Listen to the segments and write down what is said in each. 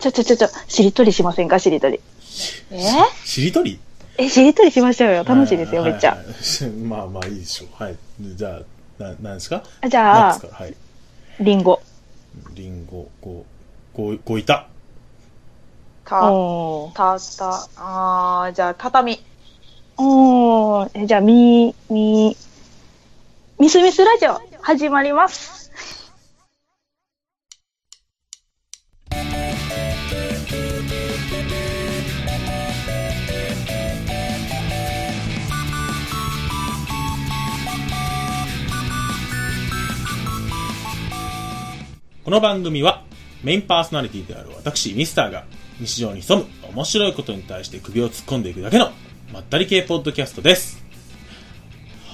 ちょちょちょちょ、しりとりしませんか？しりとり。え？しりとり？え、しりとりしましょうよ。楽しいですよ、はいめっちゃ。はいはいまあまあいいでしょう。はい。じゃあ、な、なんですか？あじゃあ。はい。リンゴ。リンゴ、ご、ご、ごいた。た。た、た、あー、じゃあ、畳。おー。えじゃあ、み、み、ミスミスラジオ、始まります。この番組はメインパーソナリティである私、ミスターが日常に潜む面白いことに対して首を突っ込んでいくだけのまったり系ポッドキャストです。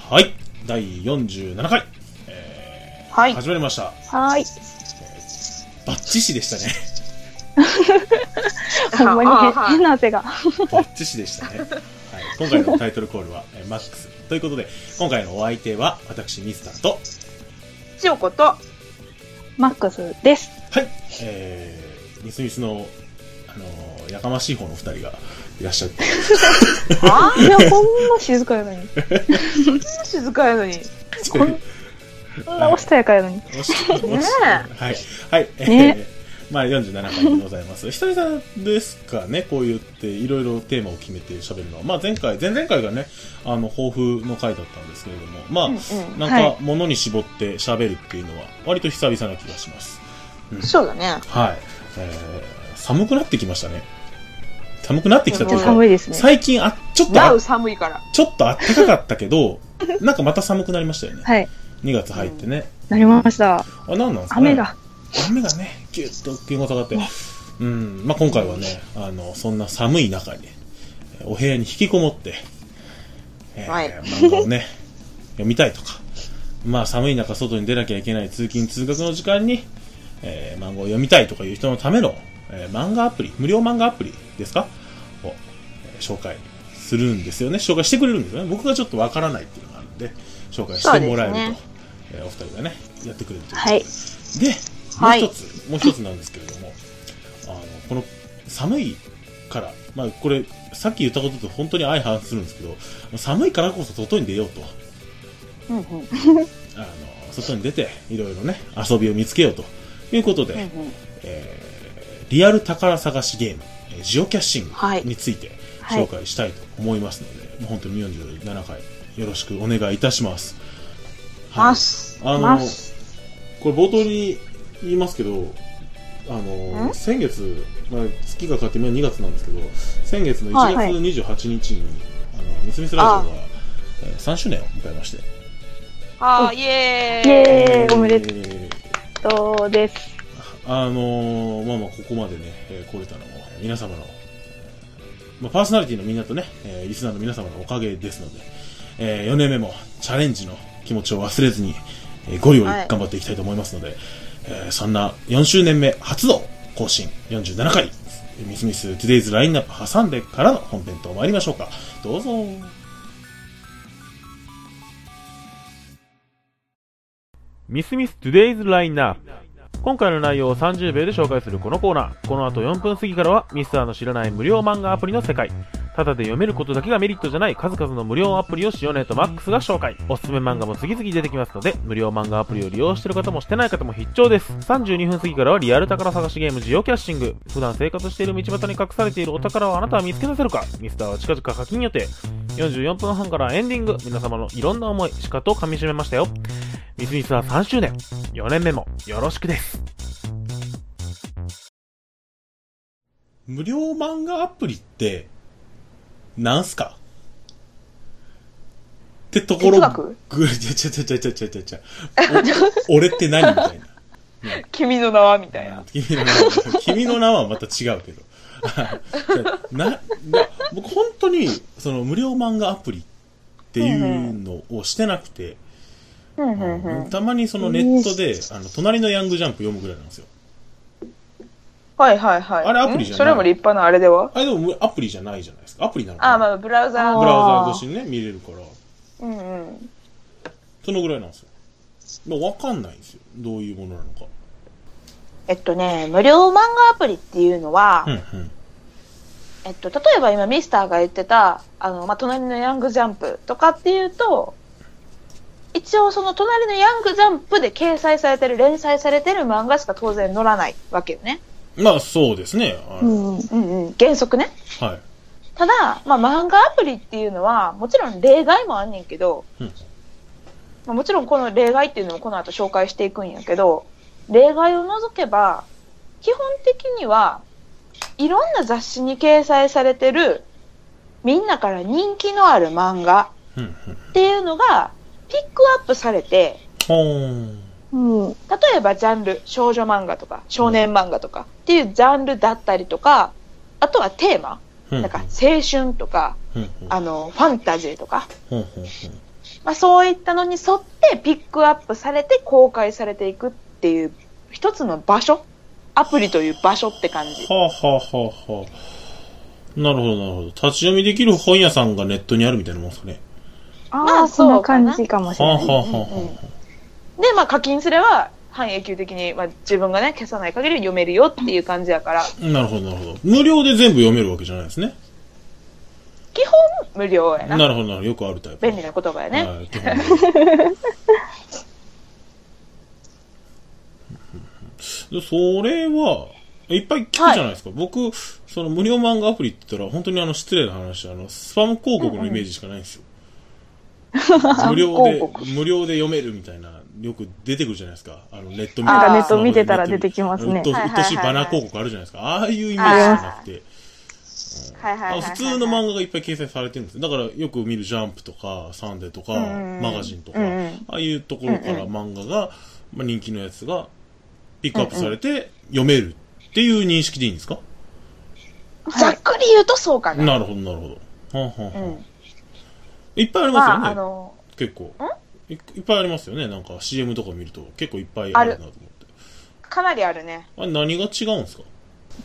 はい。第47回。えーはい始まりました。はーい。バッチシでしたね。ほんまに変な汗が。バッチシでしたね。はい。今回のタイトルコールは、えーマックス。ということで、今回のお相手は私、ミスターと、千代子と、マックスです。はい。えー、ミスミスの、あのーやかましい方の二人がいらっしゃって。あいや、ほんま静かやのに。静かやのに。こんなおしとやかやのに。ねはい。はい。えーねまあ47回でございます。久々ですかね、こう言っていろいろテーマを決めて喋るのは。まあ前回、前々回がね、あの、抱負の回だったんですけれども、まあ、うんうんなんはか物に絞って喋るっていうのは割と久々な気がします。そうだね。はい。えー、寒くなってきましたね。寒くなってきたというか、寒いですね。最近あ、ちょっと寒いから。ちょっと暖かかったけど、なんかまた寒くなりましたよね。はい。2月入ってね。なりました。あ、なんなんですかね。雨が。雨がね、ぎゅっと気温が下がって、うん、まあ、今回はね、あの、そんな寒い中に、えーお部屋に引きこもって、えーはい。漫画をね、読みたいとか、まあ、寒い中外に出なきゃいけない通勤通学の時間に、えー漫画を読みたいとかいう人のための、えー漫画アプリ、無料漫画アプリですか？を、えー紹介するんですよね。紹介してくれるんですよね。僕がちょっとわからないっていうのがあるんで、紹介してもらえると、そうですね。えーお二人がね、やってくれるということではい。で、もうはい一つ、もう一つなんですけれども、あの、この寒いから、まあこれ、さっき言ったことと本当に相反するんですけど、寒いからこそ外に出ようと、うんうん。あの、外に出て、いろいろね、遊びを見つけようということで、うんうんえーリアル宝探しゲーム、えージオキャッシングはいについてはい紹介したいと思いますので、もう本当に47回よろしくお願いいたします。はいます。あのこれ冒頭に言いますけど、あの、ん先月、まあ、月がかかって今2月なんですけど、先月の1はい月28日に、あの、ミスミスラジオが、えー3周年を迎えまして。あー、イエイーイ。エーイおめでえーとうです。あのーまあまあ、ここまでね、えー来れたのも、皆様の、えーまあ、パーソナリティのみんなとね、えーリスナーの皆様のおかげですので、え4年目もチャレンジの気持ちを忘れずに、えーゴリゴリはい頑張っていきたいと思いますので、えーそんな4周年目初の更新、47回、ミスミス Today's ラインナップ挟んでからの本編と参りましょうか。どうぞ。ミスミス Today's ラインナップ今回の内容を30秒で紹介するこのコーナー。この後4分過ぎからはミスターの知らない無料漫画アプリの世界。ただで読めることだけがメリットじゃない数々の無料アプリを塩ネとマックスが紹介。おすすめ漫画も次々出てきますので、無料漫画アプリを利用してる方もしてない方も必聴です。32分過ぎからはリアル宝探しゲームジオキャッシング。普段生活している道端に隠されているお宝をあなたは見つけ出せるかミスターは近々課金予定。44分半からエンディング。皆様のいろんな思い、しかと噛み締めましたよ。ミスミスは3周年。4年目もよろしくです。無料漫画アプリって、なんすか？ってところ哲学？ぐ、ちゃちゃちゃちゃちゃちゃちゃちゃ。お 俺って何みたいな。君の名はみたいな。君の名は、君の名はまた違うけど。な、な、僕本当に、その無料漫画アプリっていうのをしてなくて、うんうんうん。たまにそのネットで、あの、隣のヤングジャンプ読むぐらいなんですよ。はいはいはい。あれアプリじゃない？んそれも立派なあれでは？あれでもアプリじゃないじゃないですか。アプリなのかなあー、まあ、ブラウザーブラウザー越しにね、見れるから、うんうん。そのぐらいなんですよ。まあわかんないんですよ。どういうものなのか。えっとね、無料漫画アプリっていうのは、うんうん。えっと、例えば今ミスターが言ってた、あの、まあ、隣のヤングジャンプとかっていうと、一応その隣のヤングジャンプで掲載されてる、連載されてる漫画しか当然載らないわけよね。まあ、そうですね。うん。うんうん。原則ね。はい。ただ、まあ、漫画アプリっていうのは、もちろん例外もあんねんけど、うんまあ、もちろんこの例外っていうのもこの後紹介していくんやけど、例外を除けば、基本的には、いろんな雑誌に掲載されてる、みんなから人気のある漫画。っていうのが、ピックアップされて。うん。例えばジャンル、少女漫画とか、少年漫画とかっていうジャンルだったりとか、あとはテーマ、うんなんか青春とか、うんうん。あの、ファンタジーとか。まあ、そういったのに沿ってピックアップされて公開されていくっていう一つの場所アプリという場所って感じ。はあ、はあはあはあ、なるほど、なるほど。立ち読みできる本屋さんがネットにあるみたいなもんですかね。ああ、まあそんな感じかもしはあ、れない。で、まあ課金すれば半永久的に、まあ、自分がね、消さない限り読めるよっていう感じやから、あ、なるほど、なるほど。無料で全部読めるわけじゃないですね。基本無料やな。なるほど、なるほど。よくあるタイプ。便利な言葉やね。はい、それは、いっぱい聞くじゃないですか。僕、その無料漫画アプリって言ったら、本当にあの失礼な話、あの、スパム広告のイメージしかないんですよ。無料で無料で読めるみたいな、よく出てくるじゃないですか。あの、ネット見なんかネット見てたら出てきますね。うっとしいバナー広告あるじゃないですか。ああいうイメージじゃなくて、はいはい普通の漫画がいっぱい掲載されてるんです。よだからよく見るジャンプとかサンデーとか、マガジンとか、ああいうところから漫画が、まあ、人気のやつがピックアップされて読めるっていう認識でいいんですか、ざっくり言うとそうかな。なるほどなるほど、はあはあは。いっぱいありますよね、まあ、あの、結構。いいっぱいありますよね。なんか CM とか見ると結構いっぱいあるなと思って。かなりあるね。あれ何が違うんですか、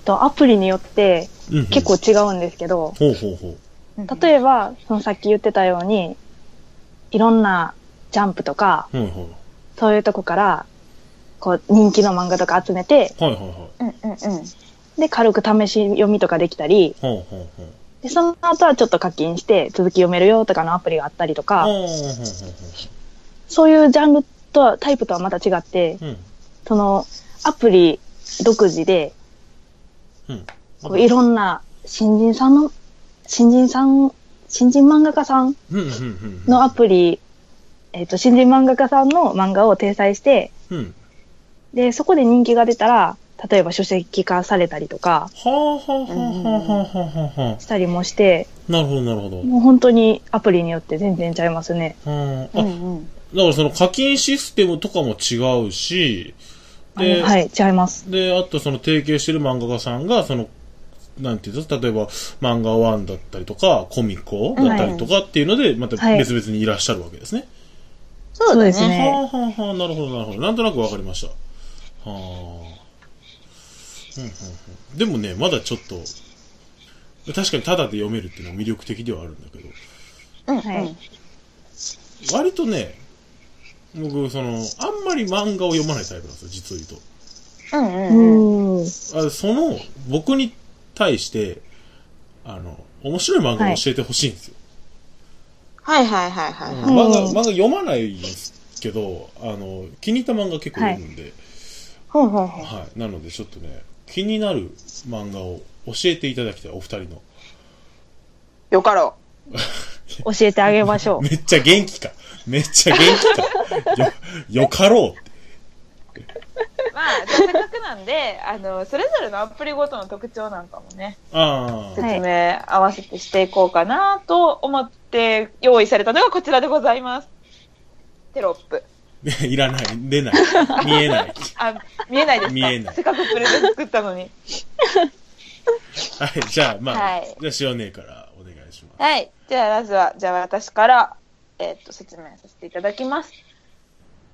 とアプリによってうんうん。結構違うんですけど、ほうほうほう。例えば、そのさっき言ってたように、いろんなジャンプとか、はいはい。そういうとこから、こう、人気の漫画とか集めて、はいはいはい。うんうんうん。で、軽く試し読みとかできたり、ほうほうほうで、その後はちょっと課金して続き読めるよとかのアプリがあったりとか、そういうジャンルとは、タイプとはまた違って、ううん。その、アプリ独自で、うん。こういろんな新人さんの、新人さん、新人漫画家さんのアプリ、えっ、と、新人漫画家さんの漫画を掲載して、うん。で、そこで人気が出たら、例えば書籍化されたりとかはあはあはあはあはあはあはしたりもして、あ。なるほどなるほど。もう本当にアプリによって全然ちゃいますね。うんうん。だからその課金システムとかも違うし、で、はい、違います。で、あとその提携してる漫画家さんが、その、なんていうの例えば、漫画ワンだったりとか、コミコだったりとかっていうので、またはい別々にいらっしゃるわけですね。そうだね。ですねはあはあはあ、なるほどなるほど。なんとなくわかりました。はあ。うんうんうん。でもね、まだちょっと、確かにタダで読めるっていうのは魅力的ではあるんだけど、うんうん。はい割とね、僕、その、あんまり漫画を読まないタイプなんですよ、実を言うと。うんううんうん。あその、僕に対して、あの、面白い漫画を教えてほしいんですよ。はいはいはいはい。うん漫画、漫画読まないんですけど、あの、気に入った漫画結構読むんで、ほうほうほう。はい。なので、ちょっとね、気になる漫画を教えていただきたい、お二人の。よかろ 教えてあげましょうめ。っちゃ元気か。めっちゃ元気か。よ、よかろうって。う。まあ、せっかくなんで、あの、それぞれのアプリごとの特徴なんかもね、ああ、説明合わせてしていこうかなと思って用意されたのがこちらでございます。テロップ。いらない、出ない、見えない。あ、見えないですか？見えないせっかくプレゼン作ったのに。はい、じゃあ、まあ、はいじゃあ、塩姉からお願いします。はい。じゃあ、まずは、じゃあ私から、えっと、説明させていただきます。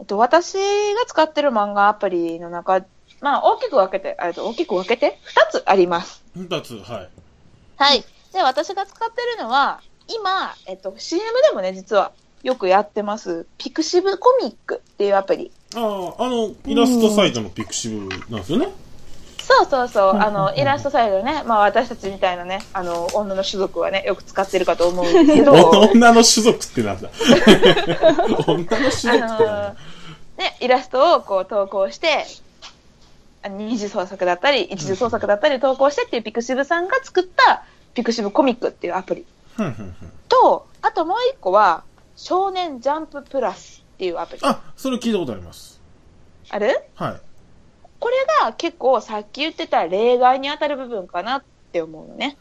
えっと、私が使ってる漫画アプリの中、まあ、大きく分けて、えっと、大きく分けて、二つあります。二つ、はい。はい。で、私が使ってるのは、今、えっと、CM でもね、実はよくやってます、ピクシブコミックっていうアプリ。ああ、あの、イラストサイトのピクシブなんですよね？そうそうそう、あうん。うんう、んのイラストサイトね、まあ私たちみたいなね、あの、女の種族はね、よく使ってるかと思うんですけど、女の種族ってなんだ？女の種族ってなんあだのね、イラストをこう投稿して、あ二次創作だったり、一次創作だったり投稿してっていうピクシブさんが作ったピクシブコミックっていうアプリ。と、あともう一個は、少年ジャンププラスっていうアプリ。あ、それ聞いたことあります。ある？はい。これが結構さっき言ってた例外に当たる部分かなって思うのね。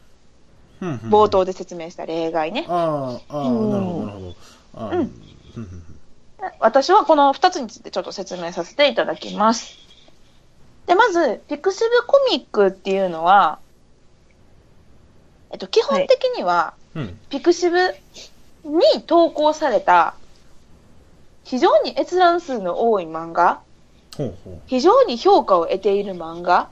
冒頭で説明した例外ね。ああ、なるほど、なるほど。うん私はこの2つについてちょっと説明させていただきます。で、まず、ピクシブコミックっていうのは、えっと、基本的には、うん。ピクシブに投稿された、非常に閲覧数の多い漫画、ほうほう。非常に評価を得ている漫画。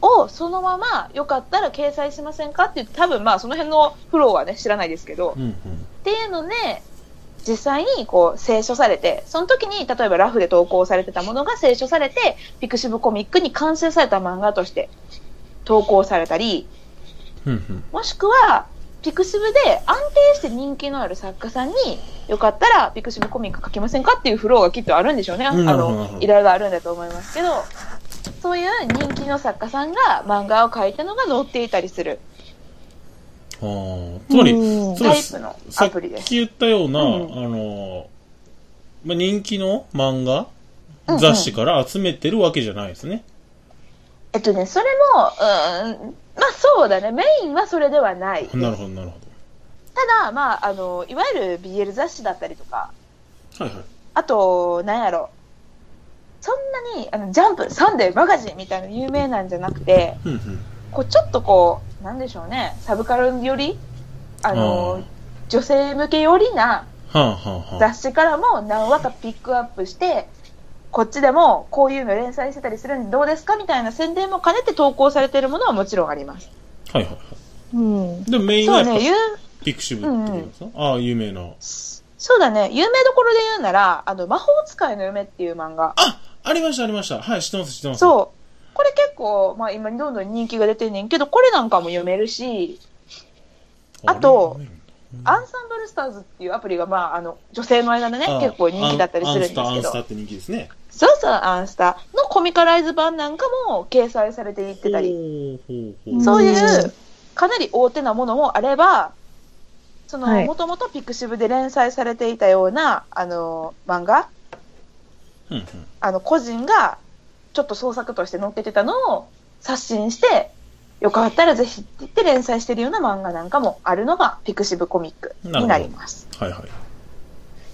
をそのままよかったら掲載しませんか？って言って、多分まあその辺のフローはね、知らないですけど、うんうん。っていうので、実際にこう清書されて、その時に例えばラフで投稿されてたものが清書されて、ピクシブコミックに完成された漫画として投稿されたり、ふんふん。もしくは、ピクシブで安定して人気のある作家さんに、よかったらピクシブコミック書きませんかっていうフローがきっとあるんでしょうね。あの、ど依頼があるんだと思いますけど、そういう人気の作家さんが漫画を描いたのが載っていたりする。ああ、つまり、タイプのアプリです。さっき言ったような、うん。あの、まあ、人気の漫画、うんうん。雑誌から集めてるわけじゃないですね。えっとね、それも、うん、まあそうだね、メインはそれではない。なるほど、なるほただ、まあ、あの、いわゆる BL 雑誌だったりとか、ど。はいはい。あと、なんやろ、そんなに、あの、ジャンプ、サンデー、マガジンみたいな有名なんじゃなくて、ふんふん。こう、ちょっとこう、なんでしょうね、サブカルより、あの、女性向けよりな。雑誌からも何話かピックアップして、こっちでもこういうの連載してたりするんでどうですかみたいな宣伝も兼ねて投稿されているものはもちろんあります。はいはいはうん。い。でもメインはやっ有ぱピクシブってことですか、ああ、有名な。そうだね、有名どころで言うなら、あの、魔法使いの嫁っていう漫画。あありました、ありました。はい、知ってます、知ってます。そう。これ結構、まあ今どんどん人気が出てんねんけど、これなんかも読めるし、あとれアンサンブルスターズっていうアプリが、まああの、女性の間でね、あ結構人気だったりするんですけアンアンスタ、アンスタど、って人気ですね。そうそう、アンスタのコミカライズ版なんかも掲載されていってたり。そういうかなり大手なものもあれば、その、はいもともとピクシブで連載されていたような、あの、漫画うんうん。あの、個人が、ちょっと創作として載っけてたのを刷新して、よかったらぜひって言って連載してるような漫画なんかもあるのがピクシブコミックになります。はいはい。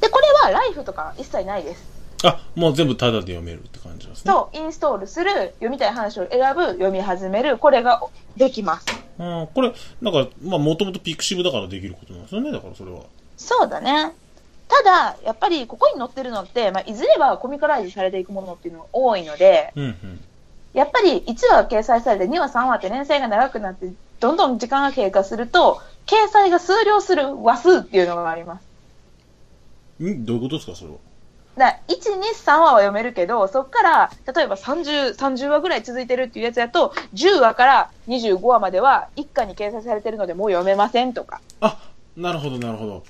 で、これはライフとか一切ないです。あ、もう全部タダで読めるって感じですね。そう、インストールする、読みたい話を選ぶ、読み始める、これができます。うん、これ、なんか、まあ、もともとピクシブだからできることなんですよね、だからそれは。そうだね。ただ、やっぱりここに載ってるのって、まあ、いずれはコミカライズされていくものっていうのが多いので、うんうん。やっぱり1話掲載されて2話3話って連載が長くなって、どんどん時間が経過すると、掲載が数量する話数っていうのがあります。ん？どういうことですか、それは？だから1、2、3話は読めるけど、そこから、例えば30、30話ぐらい続いてるっていうやつだと、10話から25話までは一巻に掲載されてるのでもう読めませんとか。あ、なるほど、なるほど。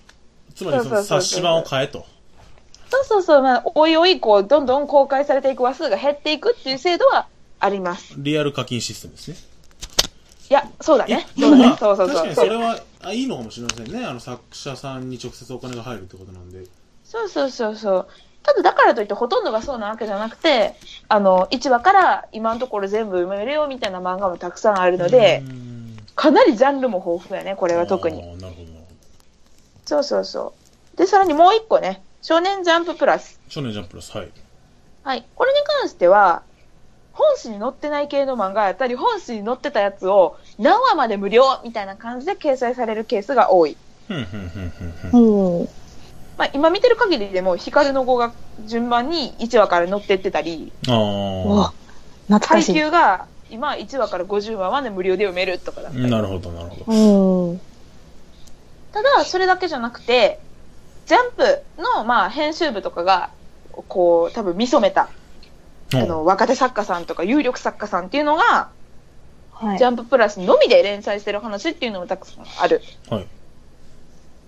つまり、その冊子版を変えと。そうそうそう、まあ、おいおい、こう、どんどん公開されていく話数が減っていくっていう制度はあります。リアル課金システムですね。いや、そうだね。いそうだね。そうそうそう確かに。それは、あ、いいのかもしれませんね。あの、作者さんに直接お金が入るってことなんで。そうそうそうそう。ただ、だからといってほとんどがそうなわけじゃなくて、あの、1話から今のところ全部読めるよみたいな漫画もたくさんあるのでう、んかなりジャンルも豊富やね、これは特に。そうそうそう。で、さらにもう一個ね、少年ジャンププラス。少年ジャンププラス、はい。はい。これに関しては、本誌に載ってない系の漫画やったり、本誌に載ってたやつを何話まで無料みたいな感じで掲載されるケースが多い。ふんふんふんふんふん。うん。まあ、今見てる限りでも、光の語が順番に1話から載ってってたり、あ懐かしい。給が今1話から50話まで無料で読めるとかだったり。なるほど、なるほど。うん。ただ、それだけじゃなくて、ジャンプの、まあ、編集部とかが、こう、多分見初めた、あの、若手作家さんとか有力作家さんっていうのが、はいジ。ャンププラスのみで連載してる話っていうのもたくさんある。はい。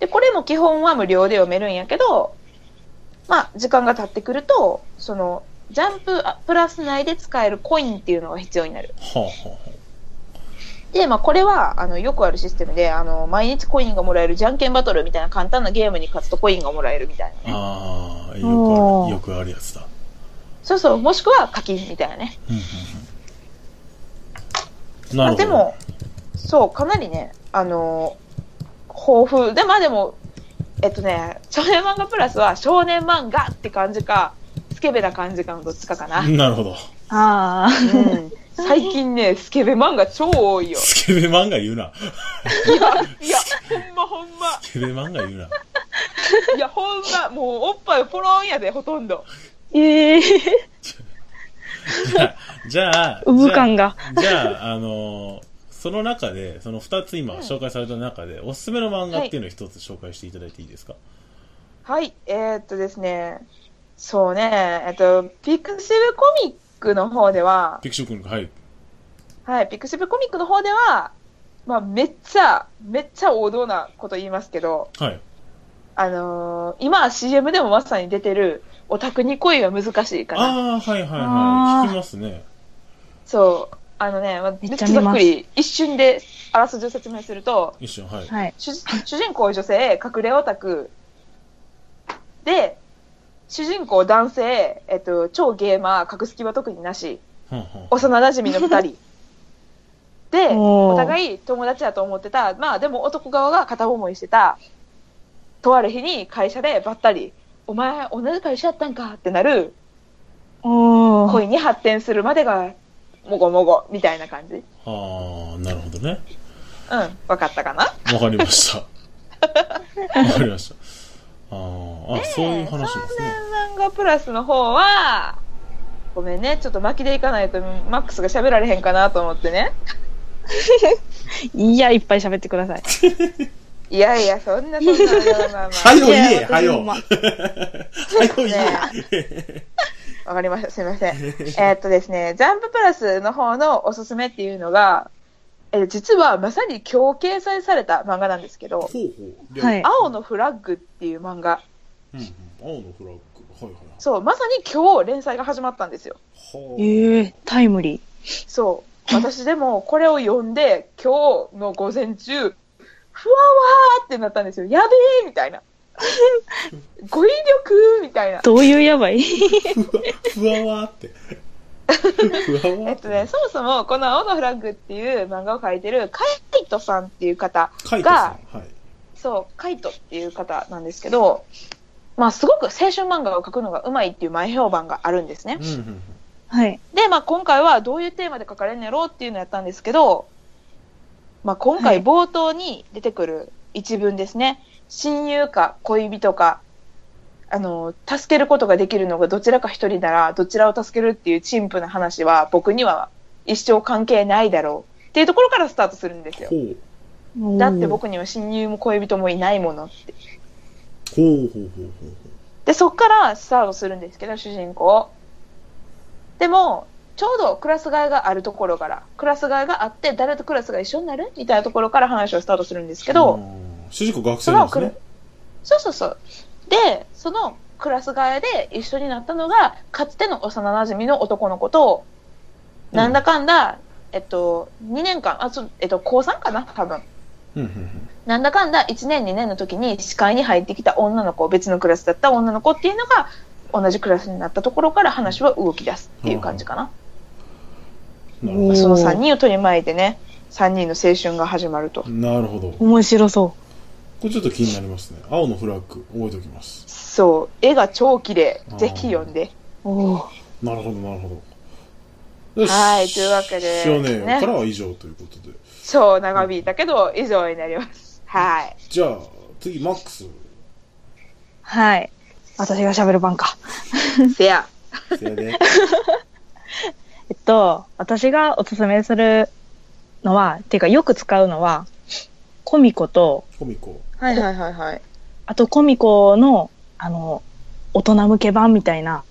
で、これも基本は無料で読めるんやけど、まあ、時間が経ってくると、その、ジャンププラス内で使えるコインっていうのが必要になる。はあ、はあはで、まあ、これは、あの、よくあるシステムで、あの、毎日コインがもらえるじゃんけんバトルみたいな簡単なゲームに勝つとコインがもらえるみたいなね。あ。ああ、よくある、よくあるやつだ。そうそう、もしくは課金みたいなね。うんうんうん。なるほど。でも、そう、かなりね、あのー豊富。で、まあでも、えっとね、少年漫画プラスは少年漫画って感じか、スケベな感じかのどっちかかな。うん。なるほど。ああ。最近ね、スケベ漫画超多いよ。スケベ漫画言うな。いや、いや、ほんまほんま。スケベ漫画言うな。いや、ほんま、もうおっぱいポロンやで、ほとんど。ええじゃあ、じゃあ、ウブ感が。じゃあ、あのーその中で、その二つ今紹介された中で、おすすめの漫画っていうのを一つ紹介していただいていいですか？はい、えー、っとですね、そうね、えっと、ピクシブコミックの方では、ピクシブ君が、はい。はい、ピクシブコミックの方では、まあ、めっちゃ、めっちゃ王道なこと言いますけど、はい。あのー今 CM でもまさに出てる、オタクに恋は難しいかな。ああ、はいはいはい。聞きますね。そう。あのね、まあめっちゃざっくり、一瞬であらすじを説明すると、一瞬、はい。はい。主主人公女性、隠れオタク、で、主人公男性、えっと、超ゲーマー、隠す気は特になし、はんはん。幼馴染の二人。で、お互い友達だと思ってた、まあでも男側が片思いしてた、とある日に会社でばったり、お前同じ会社やったんか？ってなる。恋に発展するまでが、もごもごみたいな感じ。ああ、なるほどね。うん、わかったかな？わかりました。わかりました。あーあ、そういう話ですね。漫画プラスの方は、ごめんね、ちょっと巻きでいかないとマックスが喋られへんかなと思ってね。いや、いっぱい喋ってください。いやいや、そんなそんな、まあまあまあ。はよ言え、いやはよ。はよ言え。わかりました。すみません。えーっとですね、ジャンププラスの方のおすすめっていうのが、えー実はまさに今日掲載された漫画なんですけど、ほうほう。ではい青のフラッグっていう漫画。うんうん。青のフラッグ。はいはいそう、まさに今日連載が始まったんですよ。はい。ええタイムリそう。私でもこれを読んで、今日の午前中、ふわわーってなったんですよ。やべえみたいな。語彙力みたいなー。。どういうやばいふわわーって。ふわわーえっとね、そもそもこの青のフラッグっていう漫画を描いてるカイトさんっていう方カイトさが、ん。はい。そう、カイトっていう方なんですけど、まあすごく青春漫画を描くのがうまいっていう前評判があるんですねうん。うんはい。で、まあ今回はどういうテーマで書かれるんやろうっていうのをやったんですけど、まあ今回冒頭に出てくる一文ですね。親友か恋人か、あの、助けることができるのがどちらか一人なら、どちらを助けるっていう陳腐な話は僕には一生関係ないだろうっていうところからスタートするんですよ。だって僕には親友も恋人もいないものって。ほうほうほうほうで、そっからスタートするんですけど、主人公。でも、ちょうどクラス替えがあるところから、クラス替えがあって、誰とクラスが一緒になるみたいなところから話をスタートするんですけど、うん主人公学そのクラ生なんですね。そうそうそう。で、そのクラス替えで一緒になったのが、かつての幼馴染の男の子と、うんなんだかんだ、えっと、2年間、あ、そうえっと、高3かな多分。うんうんうんなんだかんだ1年2年の時に視界に入ってきた女の子、別のクラスだった女の子っていうのが同じクラスになったところから話は動き出すっていう感じかな。なるほその3人を取り巻いてね、3人の青春が始まるとど。。なるほど。こ面白それちょっと気になりますね。青のフラッグ、覚えておきます。そう、絵が超綺麗ぜひ読んで。なるほど、なるほど。よし。はいというわけで少年ねからは以上ということで。超長引いたけど、以上になります。はい。じゃあ、次、マックス。はい。私が喋る番か。せや。せやで。えっと、私がおすすめするのは、っていうかよく使うのは、コミコとコミコ。はいはいはいはい。あとコミコの、あの、大人向け版みたいな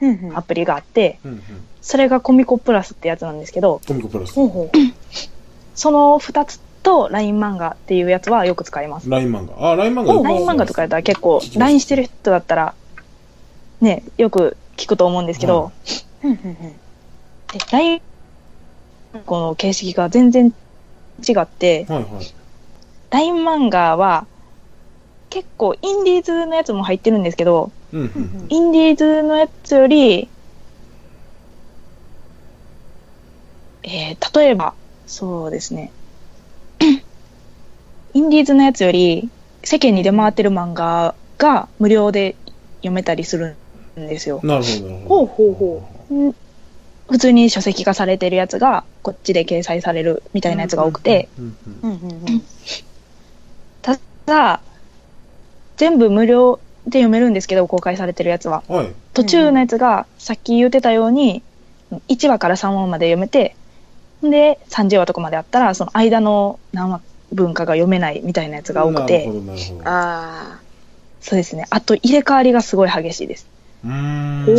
うんうんアプリがあって、うんうん。それがコミコプラスってやつなんですけど、コミコプラス。ほうほ その2つと LINE 漫画っていうやつはよく使います。LINE 漫画。あ、LINE 漫画 LINE 漫画とかやったら結構 LINE してる人だったら、ね、よく聞くと思うんですけど、う。うんうんうんで LINE この形式が全然違って、はいはい。LINE 漫画は結構インディーズのやつも入ってるんですけど、うんうん。インディーズのやつより、えー、例えば、そうですね。インディーズのやつより、世間に出回ってる漫画が無料で読めたりするんですよ。なるほど、なるほど。ほうほうほん普通に書籍化されてるやつが、こっちで掲載されるみたいなやつが多くて、うんうん。うんうんうんただ、全部無料で読めるんですけど、公開されてるやつは。はい。途中のやつが、さっき言ってたように、1話から3話まで読めて、で、30話とかまであったら、その間の何話分かが読めないみたいなやつが多くて、なるほど、なるほど。あそうですね。あと、入れ替わりがすごい激しいです。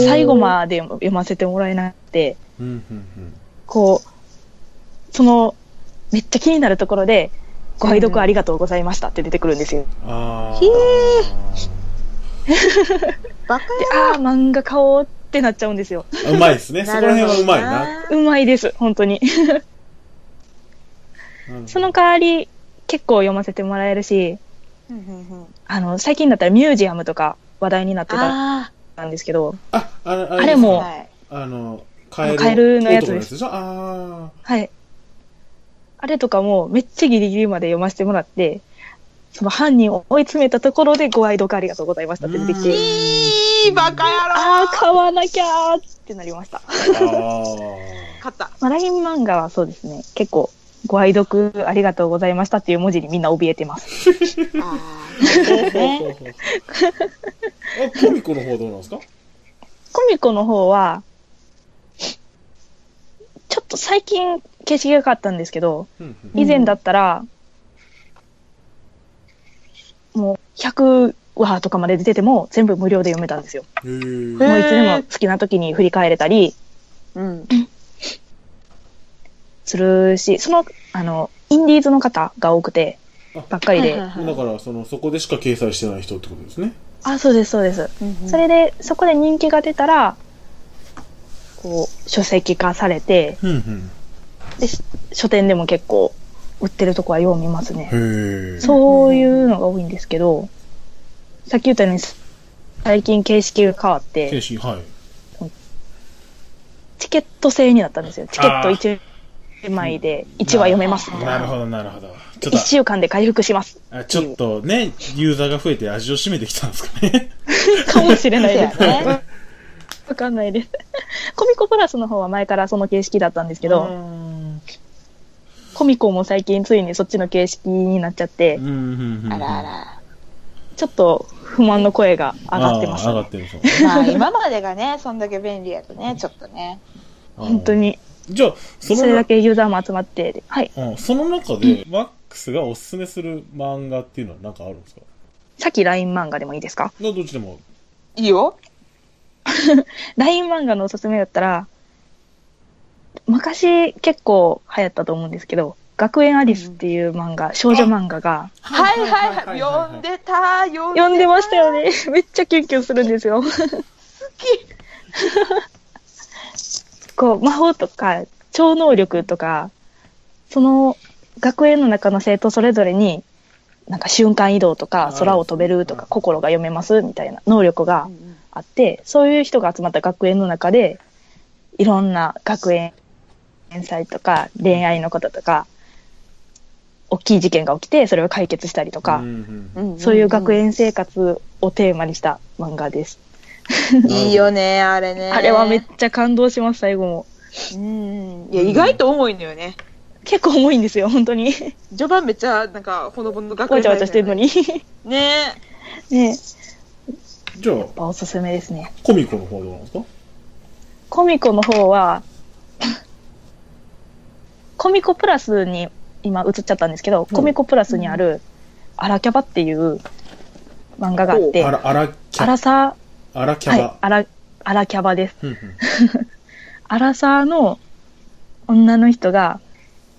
最後まで読ませてもらえなくて、うんうんこう、その、めっちゃ気になるところで、ご拝読ありがとうございましたって出てくるんですよ。うん。ああ。ひ バカで、あー、漫画買おうってなっちゃうんですよ。うまいですね。そこら辺はうまいな。うまいです、本当に。その代わり、結構読ませてもらえるし、あの、最近だったらミュージアムとか話題になってたあんですけど、あ、あれ、ああれもーはいあの、カエル。カエルのやつです男でしょ？あはい。あれとかもめっちゃギリギリまで読ませてもらって、その犯人を追い詰めたところでご愛読ありがとうございましたって出てきて、いいバカ野郎あー、買わなきゃーってなりました。あ。あ勝ったまあ、LINE 漫画はそうですね、結構、ご愛読ありがとうございましたっていう文字にみんな怯えてます。あ コミコの方どうなんですか？コミコの方は、ちょっと最近形式が変わったんですけど、うんうん以前だったら、もう100話とかまで出てても全部無料で読めたんですよ。もういつでも好きな時に振り返れたりうんするし、その、あの、インディーズの方が多くて、ばっかりで。はいはいはいだから、その、そこでしか掲載してない人ってことですね。あ、そうです、そうです。うんうんそれで、そこで人気が出たら、こう、書籍化されて、うんうん。で、し書店でも結構売ってるとこはよう見ますね。そういうのが多いんですけど、さっき言ったように、最近形式が変わって、形式、はい。チケット制になったんですよ。チケット1枚で1話読めますみたいな。なるほど、なるほど。ちょっ1週間で回復します。ちょっとね、ユーザーが増えて味を占めてきたんですかね。かもしれないですね わかんないです。コミコプラスの方は前からその形式だったんですけうど、んコミコも最近ついにそっちの形式になっちゃって。あらあらちょっと不満の声が上がってます、あー上がってるんですよ。まあ今までがねそんだけ便利やとねちょっとね本当に。じゃあ、そそれだの、けユーザーも集まって、はい。うんその中で、マックスがおすすめする漫画っていうのは何かあるんですか？さっき LINE 漫画でもいいですか？どっちでも。いいよ ?LINE 漫画のおすすめだったら、昔結構流行ったと思うんですけど、学園アリスっていう漫画、少女漫画が、はいはいはい読んでた読んで読んでましたよね。めっちゃキュンキュンするんですよ。こう、魔法とか、超能力とか、その学園の中の生徒それぞれに、なんか瞬間移動とかあ、空を飛べるとか、心が読めますみたいな能力がうんうんあって、そういう人が集まった学園の中で、いろんな学園祭とか、恋愛のこととか、大きい事件が起きて、それを解決したりとか、うんうんんそういう学園生活をテーマにした漫画です。いいよねあれねあれはめっちゃ感動します、最後も。うんいや意外と重いのよね結構重いんですよ、本当に。序盤めっちゃなんかほのぼのの学わちゃわちゃしてるのに。ねねじゃあ、やっぱおすすめですね。コミコの方どうなんですか？コミコの方は、コミコプラスに今映っちゃったんですけど、コミコプラスにあるアラキャバっていう漫画があって、あら、あらキャアラサー、はいあらキャバ、。アラ、アラキャバです。うんうん アラサーの女の人が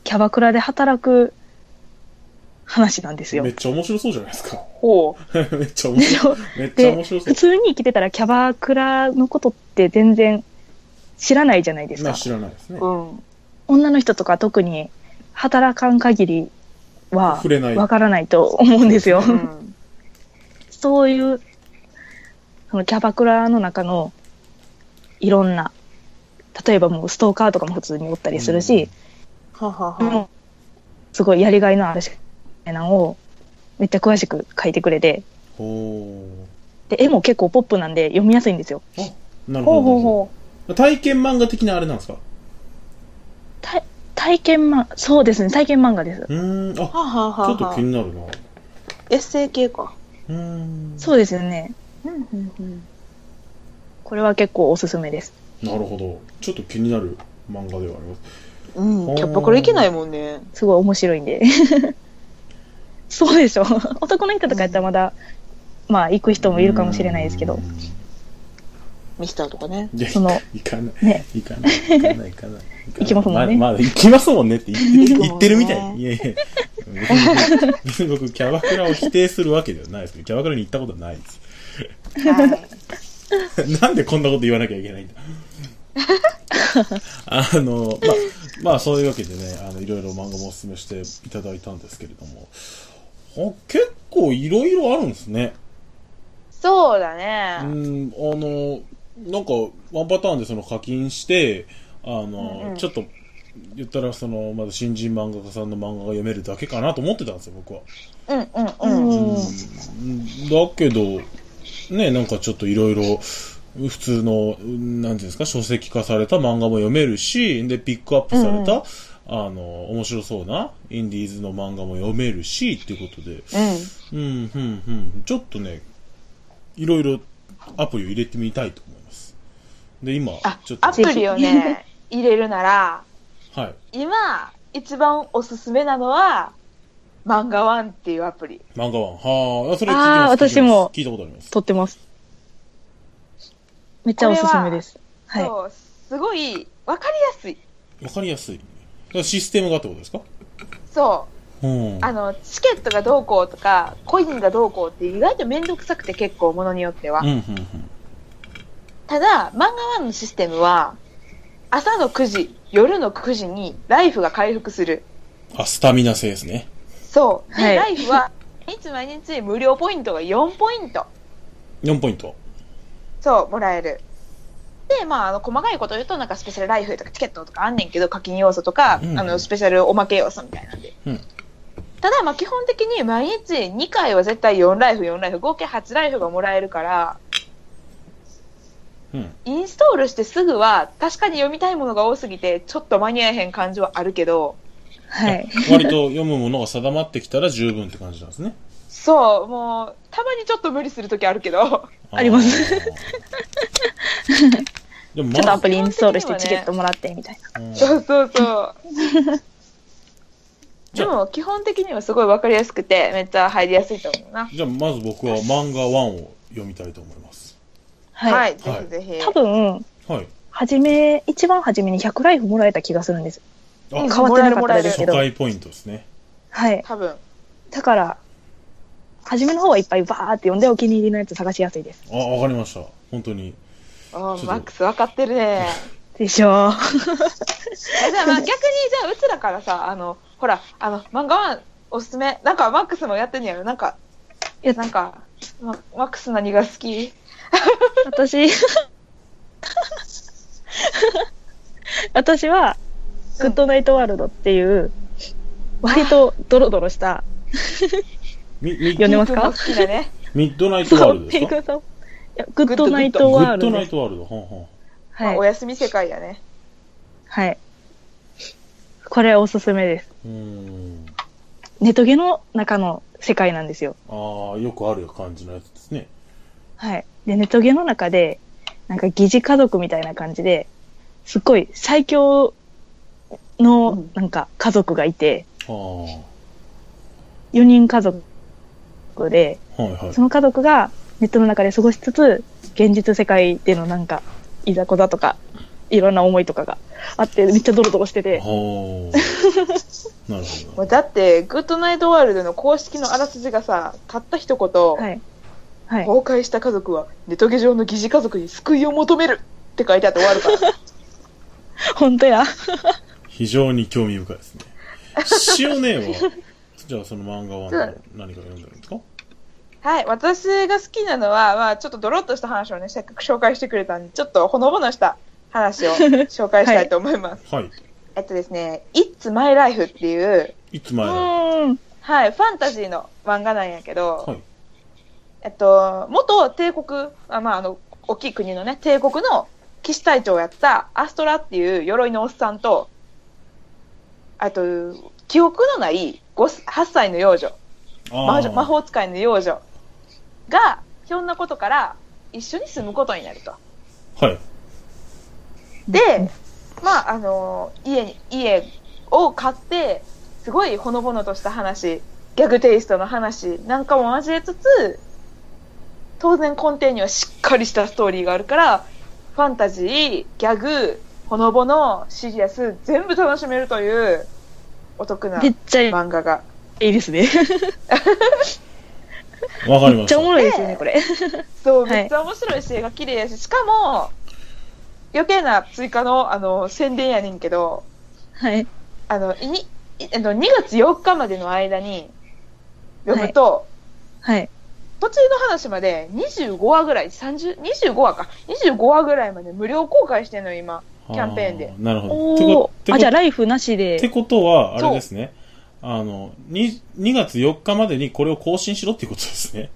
キャバクラで働く話なんですよめっ。ちゃ面白そうじゃないですか。ほ めっちゃ面白い。めっちゃ面白そう普。通に生きてたらキャバクラのことって全然知らないじゃないですか。まあ知らないですねう。。うん。女の人とか特に働かん限りは触れない。わからないと思うんですよ。うん。そういう、そのキャバクラの中のいろんな、例えばもうストーカーとかも普通におったりするし、ははは。もうすごいやりがいのあるし、なのをめっちゃ詳しく書いてくれて、ほで、絵も結構ポップなんで読みやすいんですよ。ー。あ、なるほど。ほうほ体験漫画的なあれなんですか？体体験漫、そうですね、体験漫画です。うーん。あ、う。はははちょっとは気になるな。エッセイ系か。うーん。そうですよね。うんうんうん。これは結構おすすめです。なるほど。ちょっと気になる漫画ではあります。うん。キャバクラ行けないもんね。すごい面白いんで。そうでしょ。男の人とかやったらまだ、まあ行く人もいるかもしれないですけど。ミスターとかね。いや、その行かない。ね行かない。行かない、行かない。行きますもんねまだ、まだ行きますもんねって言ってるみたい。いやいや。別に僕、キャバクラを否定するわけではないですけど、キャバクラに行ったことはないです。はい。なんでこんなこと言わなきゃいけないんだ。あの、まあ、まあそういうわけでね、あの、いろいろ漫画もおすすめしていただいたんですけれども、あ結構いろいろあるんですね。そうだうね。ん、あの、なんか、ワンパターンでその課金して、あの、うんうんちょっと、言ったらその、まだ新人漫画家さんの漫画が読めるだけかなと思ってたんですよ、僕は。うんうんうん。うんうんだけど、ね、なんかちょっといろいろ、普通の、うんなんていうんですか、書籍化された漫画も読めるし、で、ピックアップされた、あの、面白そうな、インディーズの漫画も読めるし、っていうことで、うん。うん、うん、うん、ちょっとね、いろいろアプリを入れてみたいと思います。で、今あ、ちょっと、アプリをね、入れるなら、はい。今、一番おすすめなのは、漫画ワンっていうアプリ。漫画ワン。はあ、それ聞いてます。あー聞いてます私も聞いたことあります。撮ってます。めっちゃおすすめです。はい。そう、すごい、わかりやすい。わかりやすい。システムがってことですか？そう。うん。あの、チケットがどうこうとか、コインがどうこうって意外とめんどくさくて結構、ものによっては。うん、うん、うん。ただ、漫画ワンのシステムは、朝の9時、夜の9時にライフが回復する。あ、スタミナ制ですね。そう。で、はいライフは、いつ毎日無料ポイントが4ポイント。4ポイント。そう、もらえる。で、まあ、あの、細かいこと言うと、なんかスペシャルライフとかチケットとかあんねんけど、課金要素とか、うんあの、スペシャルおまけ要素みたいなんで。うんただ、まあ、基本的に毎日2回は絶対4ライフ、4ライフ、合計8ライフがもらえるから、うん。インストールしてすぐは、確かに読みたいものが多すぎて、ちょっと間に合えへん感じはあるけど、はい。割と読むものが定まってきたら十分って感じなんですね。そう、もう、たまにちょっと無理するときあるけど、あります ちょっとアまプリインストールしてチケットもらってみたいな。ず、うんそうそうそう。でも、基本的にはすごいわかりやすくて、めっちゃ入りやすいと思うな。じゃあまず僕は漫画1を読みたいと思います。はい。はい、ぜひぜひ。多分、はい。はじめ、一番初めに100ライフもらえた気がするんです。変わってなかったです初けど。回ポイントですね。はい。多分。だから、初めの方はいっぱいバーって読んでお気に入りのやつ探しやすいです。あ、わかりました。本当に。マックス分かってるね。でしょ。じゃあまあ逆にじゃあうちらからさ、あの、ほら、あの、漫画はおすすめ。なんかマックスもやってんやろ。なんか、いやなんか、ママックス何が好き？私、私は、グッドナイトワールドっていう、割とドロドロした、み、み、読んでますか？好きだね。ミッドナイトワールドですか？やグッドナイトグワールドドナイトワールド。ほんほん。まあ、おはい。休み世界やね。はい。これおすすめです。うーん。ネトゲの中の世界なんですよ。ああ、よくある感じのやつですね。はい。で、ネトゲの中で、なんか疑似家族みたいな感じで、すっごい最強うのんなんか家族がいて、ああ。4人家族族で、はいはいそ。の家族がネットの中で過ごしつつ、現実世界でのなんか、いざこざとか、いろんな思いとかがあって、めっちゃドロドロしてて。なるほもうだって、グッドナイトワールドの公式のあらすじがさ、たった一言、はい。はい。崩壊した家族はネトゲ上の疑似家族に救いを求めるって書いてあって終わるから。本当や。ど。非常に興味深いですね。塩姉は、じゃあその漫画は何か読んでるんですか？はい、私が好きなのは、まあちょっとドロッとした話をね、せっかく紹介してくれたんで、ちょっとほのぼのした話を 紹介したいと思います。はい。えっとですね、It's My Life っていう、ういつ前だーん。はい、ファンタジーの漫画なんやけど、はい。えっと、元帝国、あまあ、あの、大きい国のね、帝国の騎士隊長をやったアストラっていう鎧のおっさんと、あと、記憶のない5 8歳の幼女、魔あ魔法使いの幼女が、ひょんなことから一緒に住むことになると。はい。で、まあ、あの、家に、家を買って、すごいほのぼのとした話、ギャグテイストの話なんかも交えつつ、当然根底にはしっかりしたストーリーがあるから、ファンタジー、ギャグ、ほのぼの、シリアス、全部楽しめるという、お得な漫画が。いですね。わかりました。めっちゃおもろいですよね、これ。そう、はいめっちゃ面白いし、絵が綺麗やし、しかも、余計な追加の、あの、宣伝やねんけど、はい。あの、いに、いあの2月4日までの間に読むと、はい。途中の話まで25話ぐらい、30、25話か。25話ぐらいまで無料公開してんのよ、今。キャンペーンであなるほど。あ、じゃあてライフなしこってで。ことは、あれですね。あの、2, 2月4日までにこれを更新しろっていうことですね。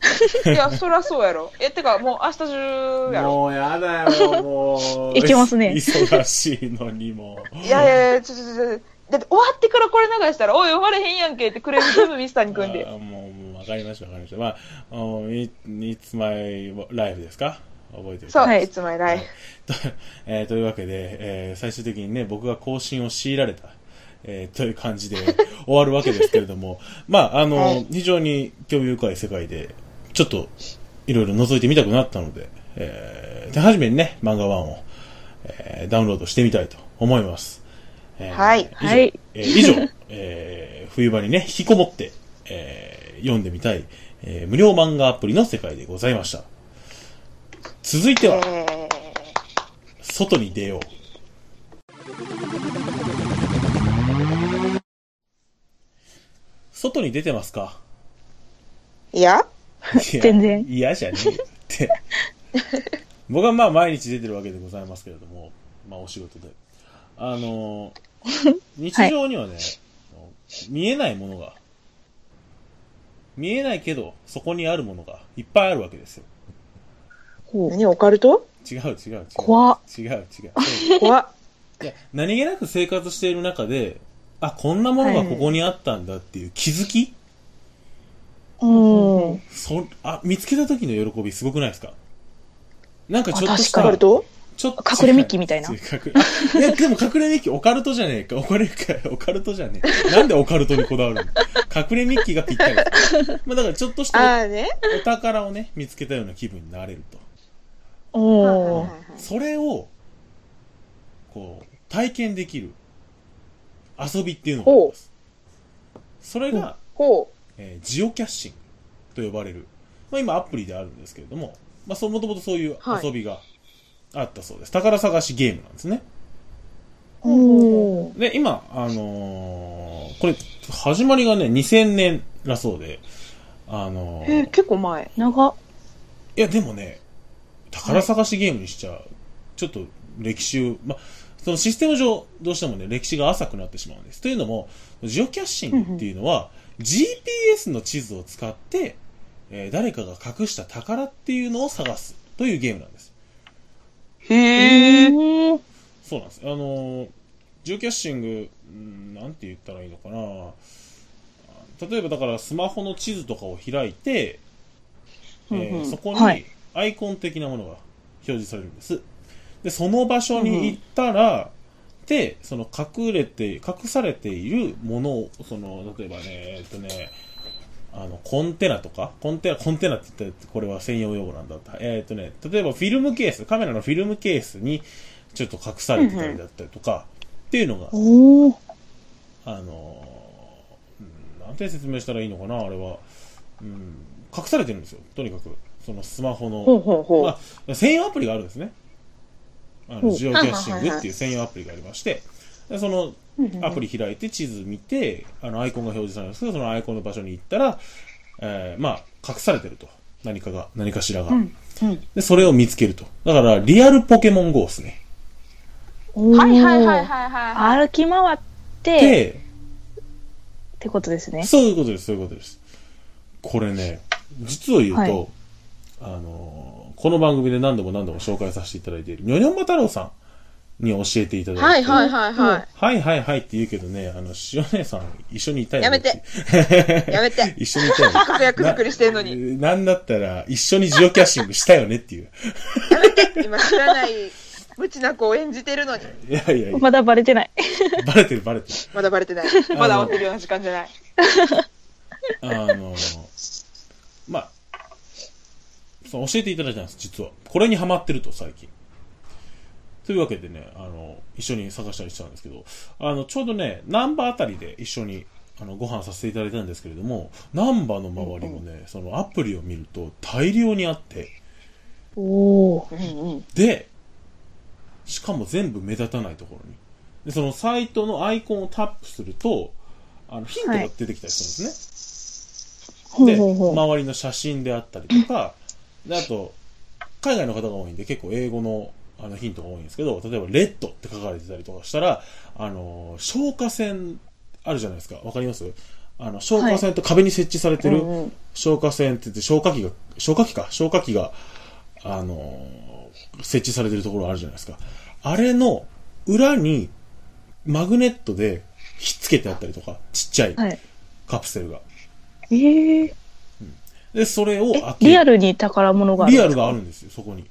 いや、そりゃそうやろ。え、てか、もう明日中やろ。もうやだよ、もう。いけますね 忙しいのにもう。いやいやいや、ちょちょちょ、だって終わってからこれ流したら、おい、読まれへんやんけってクレーム全部ミスターに組んであ。ーもう、もうわかりました、わかりました。まあ、あのいいつまいライフですか？覚えてるそう、はいいつも偉い。とえーというわけで、えー最終的にね、僕が更新を強いられた、えーという感じで終わるわけですけれども、まあ、あの、はい。非常に興味深い世界で、ちょっと、いろいろ覗いてみたくなったので、えー手始めにね、漫画1を、えーダウンロードしてみたいと思います。えーはい。以上。はい。えー以上、えー冬場にね、引きこもって、えー読んでみたい、えー無料漫画アプリの世界でございました。続いては、え外に出よう。外に出てますか？ー、いやいや全然嫌じゃねえよって。僕はまあ毎日出てるわけでございますけれども、まあお仕事で。あの、日常にはね、見えないものが、見えないけど、そこにあるものがいっぱいあるわけですよ。何オカルト？違う違う違う。怖っ違う違う。怖っ。いや、何気なく生活している中で、あ、こんなものがここにあったんだっていう気づき、うん。そあ、見つけた時の喜びすごくないですか？なんかちょっとあ確かした、オカルト？ちょっと隠れミッキーみたいないや、でも隠れミッキーオカルトじゃねえか。オカルか、オカルトじゃねえ。なんでオカルトにこだわるの？隠れミッキーがぴったり。まあだからちょっとしたああね。お宝をね、見つけたような気分になれると。おー。それを、こう、体験できる遊びっていうのがあります。それが、ほえージオキャッシングと呼ばれる、まあ、今アプリであるんですけれども、まあ、そもともとそういうはい遊びがあったそうです。宝探しゲームなんですね。で、今、あのーこれ、始まりがね、2000年だそうで、あのう。えーー、結構前。長っ。いや、でもね、宝探しゲームにしちゃ、ちょっと歴史を、まあ、そのシステム上、どうしてもね、歴史が浅くなってしまうんです。というのも、ジオキャッシングっていうのは、GPS の地図を使って、えー誰かが隠した宝っていうのを探すというゲームなんです。へえ。うんそうなんです。あのージオキャッシング、うんなんて言ったらいいのかな例えばだからスマホの地図とかを開いて、えーうんうんそこはいにアイコン的なものが表示されるんです。で、その場所に行ったら、で、その隠れて、隠されているものを、その、例えばね、えっとね、ああの、コンテナとか、コンテナ、コンテナって言ったらこれは専用用語なんだった。えっ、とね、例えばフィルムケース、カメラのフィルムケースにちょっと隠されてたりだったりとか、っていうのが。あのーうんなんて説明したらいいのかな、あれは。うん、隠されてるんですよ、とにかく。そのスマホの。ほうほうほう。まあ、専用アプリがあるんですね。あの、ジオキャッシングっていう専用アプリがありまして、でそのアプリ開いて地図見て、あの、アイコンが表示されるんですけど、そのアイコンの場所に行ったら、えーまあ、隠されてると。何かが、何かしらが。うんうんで、それを見つけると。だから、リアルポケモン GO ですね。はいはいはいはいはい。歩き回って、で、ってことですね。そういうことです、そういうことです。これね、実を言うと、はいあのーこの番組で何度も何度も紹介させていただいている、ニョニョンマ太郎さんに教えていただいて、はいはいはいははいはいはいって言うけどね、あの、塩姉さん一緒にいたよねやめて。やめて。一緒にいたよね。活躍作りしてんのに。ななんだったら、一緒にジオキャッシングしたよねっていう。やめて。今知らない無知な子を演じてるのに。いやいやいや、まだバレてない。バレてるバレてる。まだバレてない。まだ慌てるような時間じゃない。あの、まあ、そう教えていただいたんです、実は。これにハマってると、最近。というわけでね、あの、一緒に探したりしたんですけど、あの、ちょうどね、南波あたりで一緒に、あの、ご飯させていただいたんですけれども、南波の周りもね、そのアプリを見ると大量にあって、おー。うんうん。で、しかも全部目立たないところに。で、そのサイトのアイコンをタップすると、あの、ヒントが出てきたりするんですね。で、ほうほうほう。周りの写真であったりとか、で、あと、海外の方が多いんで結構英語のあのヒントが多いんですけど、例えば、レッドって書かれてたりとかしたら、あの、消火栓あるじゃないですか。わかります？あの、消火栓と壁に設置されてる消火栓って言って、消火器が、消火器か、消火器が、あの、設置されてるところあるじゃないですか。あれの裏にマグネットでひっつけてあったりとか、ちっちゃいはい。カプセルが。えー、で、それをえ開けるリアルに宝物があるんリアルがあるんですよ、そこに。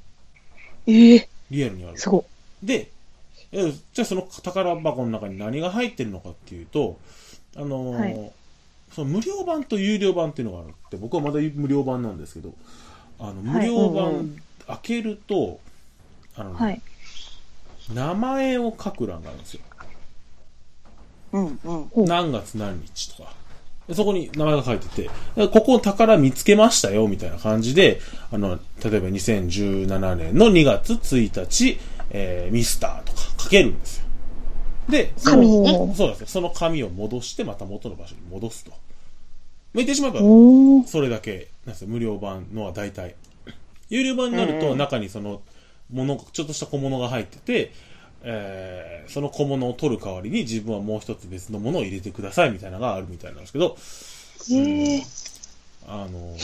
えー、リアルにある。すごい。で、えじゃあその宝箱の中に何が入ってるのかっていうと、あのーはいその無料版と有料版っていうのがあるって、僕はまだ無料版なんですけど、あの、無料版開けると、あのね、はい。名前を書く欄があるんですよ。うんうん。うん何月何日とか。でそこに名前が書いてて、でここ宝見つけましたよ、みたいな感じで、あの、例えば2017年の2月1日、えー、ミスターとか書けるんですよ。で、そのそうなんですよ。その紙を戻して、また元の場所に戻すと。向いてしまえば。それだけ、なんですよ、無料版のは大体。有料版になると、中にその、もの、ちょっとした小物が入ってて、えー、その小物を取る代わりに自分はもう一つ別のものを入れてくださいみたいなのがあるみたいなんですけど、えー、あの、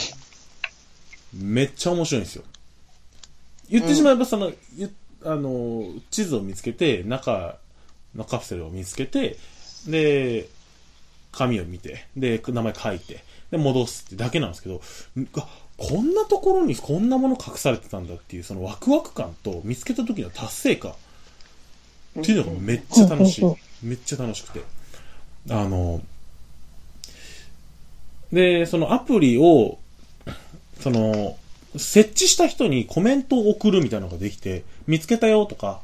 めっちゃ面白いんですよ。言ってしまえば、その、ゆあの、地図を見つけて、中のカプセルを見つけて、で、紙を見て、で、名前書いて、で、戻すってだけなんですけど、あ、こんなところにこんなもの隠されてたんだっていう、そのワクワク感と見つけた時の達成感っていうのがめっちゃ楽しい。めっちゃ楽しくて。あの、で、そのアプリを、その、設置した人にコメントを送るみたいなのができて、見つけたよとか、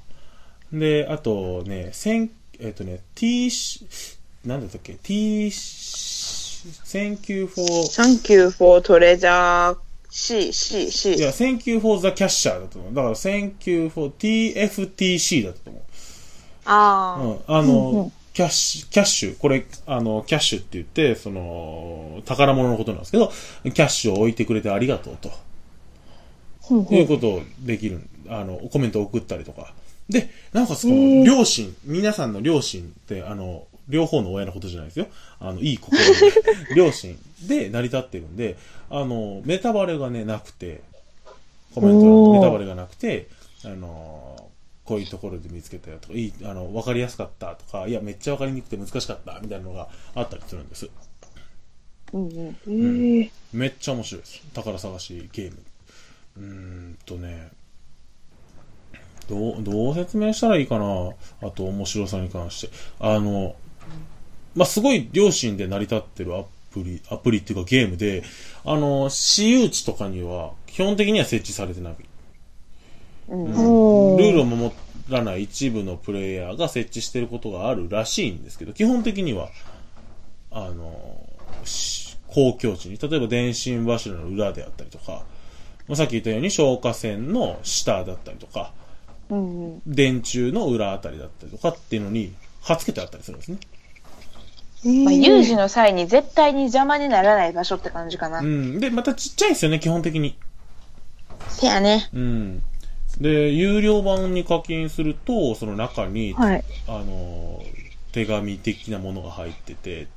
で、あとね、せん、えっ、とね、t し、なんだったっけ？T し、Thank you for, Thank you for treasure C, C, C. いや、Thank you for the cashier だと思う。だから Thank you for TFTC だったと思う。あうん、あの、うんうんキャッシュ、キャッシュ、これ、あの、キャッシュって言って、その、宝物のことなんですけど、キャッシュを置いてくれてありがとうと。ほうほいうことをできる。あの、コメントを送ったりとか。で、なおかつこへーの両親、皆さんの両親って、あの、両方の親のことじゃないですよ。あの、いい心で、両親で成り立ってるんで、あの、ネタバレがね、なくて、コメント欄おーネタバレがなくて、あの、こういうところで見つけたよとか、いい、あの、わかりやすかったとか、いや、めっちゃわかりにくくて難しかったみたいなのがあったりするんです。うんうん。う。えー、めっちゃ面白いです。宝探しゲーム。うーんとね、どう、どう説明したらいいかなあと面白さに関して。あの、まあ、すごい両親で成り立ってるアプリ、アプリっていうかゲームで、あの、私有地とかには基本的には設置されてない。うんルールを守らない一部のプレイヤーが設置してることがあるらしいんですけど、基本的には、あの、し公共地に、例えば電信柱の裏であったりとか、まあさっき言ったように消火栓の下だったりとか、うんうん電柱の裏あたりだったりとかっていうのに、貼っつけてあったりするんですね。まあ、有事の際に絶対に邪魔にならない場所って感じかな。うん。で、またちっちゃいんですよね、基本的に。せやね。うん。で、有料版に課金すると、その中に、はい。あの、手紙的なものが入ってて、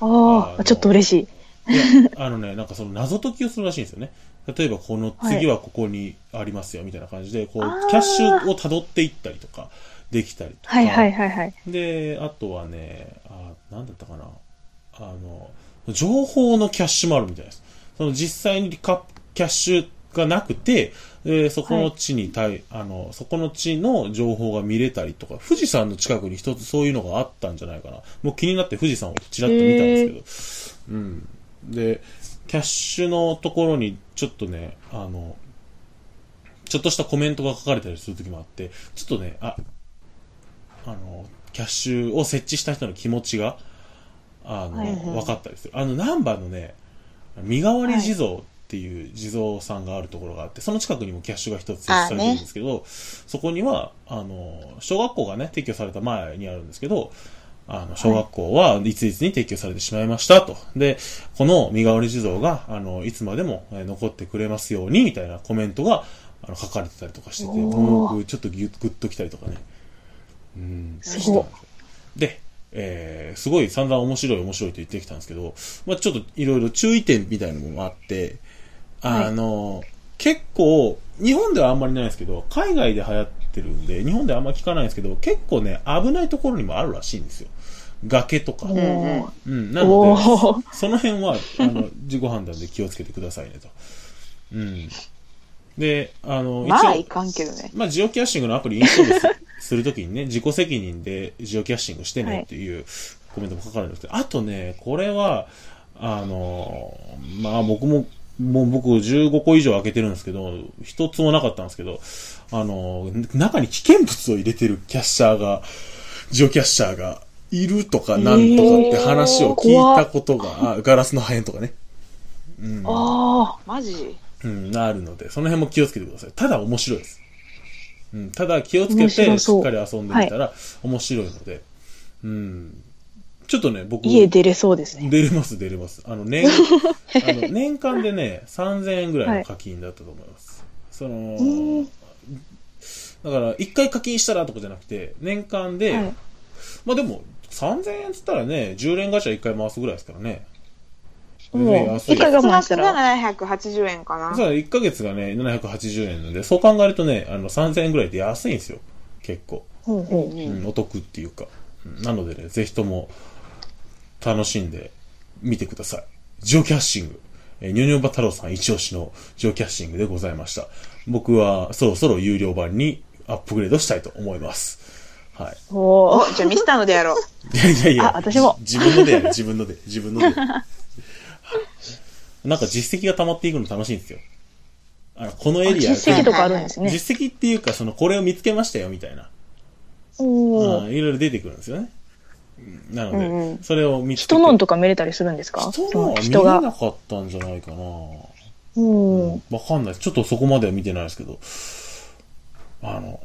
ああちょっと嬉しい。いや、あのね、なんかその謎解きをするらしいんですよね。例えばこの次はここにありますよ、みたいな感じで、こう、キャッシュを辿っていったりとか、できたりとか。はいはいはいはい。で、あとはね、あ、なんだったかな。あの、情報のキャッシュもあるみたいです。その実際にカキャッシュがなくて、えーそこの地に対、あの、そこの地の情報が見れたりとか、富士山の近くに一つそういうのがあったんじゃないかな。もう気になって富士山をちらっと見たんですけど。うん。で、キャッシュのところにちょっとね、あの、ちょっとしたコメントが書かれたりする時もあって、ちょっとね、あ、あの、キャッシュを設置した人の気持ちが、あの、はいはい分かったりする。あの、ナンバーのね、身代わり地蔵っていう地蔵さんがあるところがあって、その近くにもキャッシュが一つ設置されてるんですけど、そこには、あの、小学校がね、撤去された前にあるんですけど、あの、小学校はい。ついつに撤去されてしまいましたと。で、この身代わり地蔵が、あの、いつまでもえー残ってくれますように、みたいなコメントが、あの、書かれてたりとかしてて、ちょっとギュッグッときたりとかね。うん、すごで、えー、すごい散々面白い面白いと言ってきたんですけど、まあちょっといろいろ注意点みたいなのもあって、あの、結構、日本ではあんまりないんですけど、海外で流行ってるんで、日本ではあんまり聞かないんですけど、結構ね、危ないところにもあるらしいんですよ。崖とか。おーうん、なおので、ーその辺は、あの、自己判断で気をつけてくださいねと。うん。で、あの、まあいかんけどね。まあ、ジオキャッシングのアプリインストールす するときにね、自己責任でジオキャッシングしてねっていうコメントも書かれるんですけど、あとね、これは、あの、まあ僕も、もう僕15個以上開けてるんですけど、一つもなかったんですけど、あの、中に危険物を入れてるキャッシャーが、ジオキャッシャーがいるとかなんとかって話を聞いたことが、あガラスの破片とかね。うん。あマジ？うん、あるので、その辺も気をつけてください。ただ面白いです。うん、ただ気をつけ面てしっかり遊んでみたら面白いので、うん。ちょっとね、僕、あ、家出れそうですね。出れます、出れます。あの、年、あの、年間でね、3000円ぐらいの課金だったと思います。その、だから、1回課金したらとかじゃなくて、年間で、はいまあでも、3000円っつったらね、10連ガチャ1回回すぐらいですからね。全もう然安い一回我慢した月がら、780円かな。そう、1ヶ月がね、780円なんで、そう考えるとね、あの、3000円ぐらいで安いんですよ。結構。ほうん、お得っていうか。うんなのでね、ぜひとも、楽しんで見てください。ジオキャッシング。えーニョニョバ太郎さん一押しのジオキャッシングでございました。僕はそろそろ有料版にアップグレードしたいと思います。はい。おお、じゃあミスターのでやろう。いやいやいや。あ私もじ自分のでやる、自分ので。自分ので。なんか実績が溜まっていくの楽しいんですよ。あのこのエリア、実績とかあるんですね。実績っていうか、その、これを見つけましたよ、みたいな。おいろいろ出てくるんですよね。うんなので、うんうんそれを見つけて。人のんとか見れたりするんですか？人そののは見れ人が。なかったんじゃないかな。おーわかんない。ちょっとそこまでは見てないですけど、あの、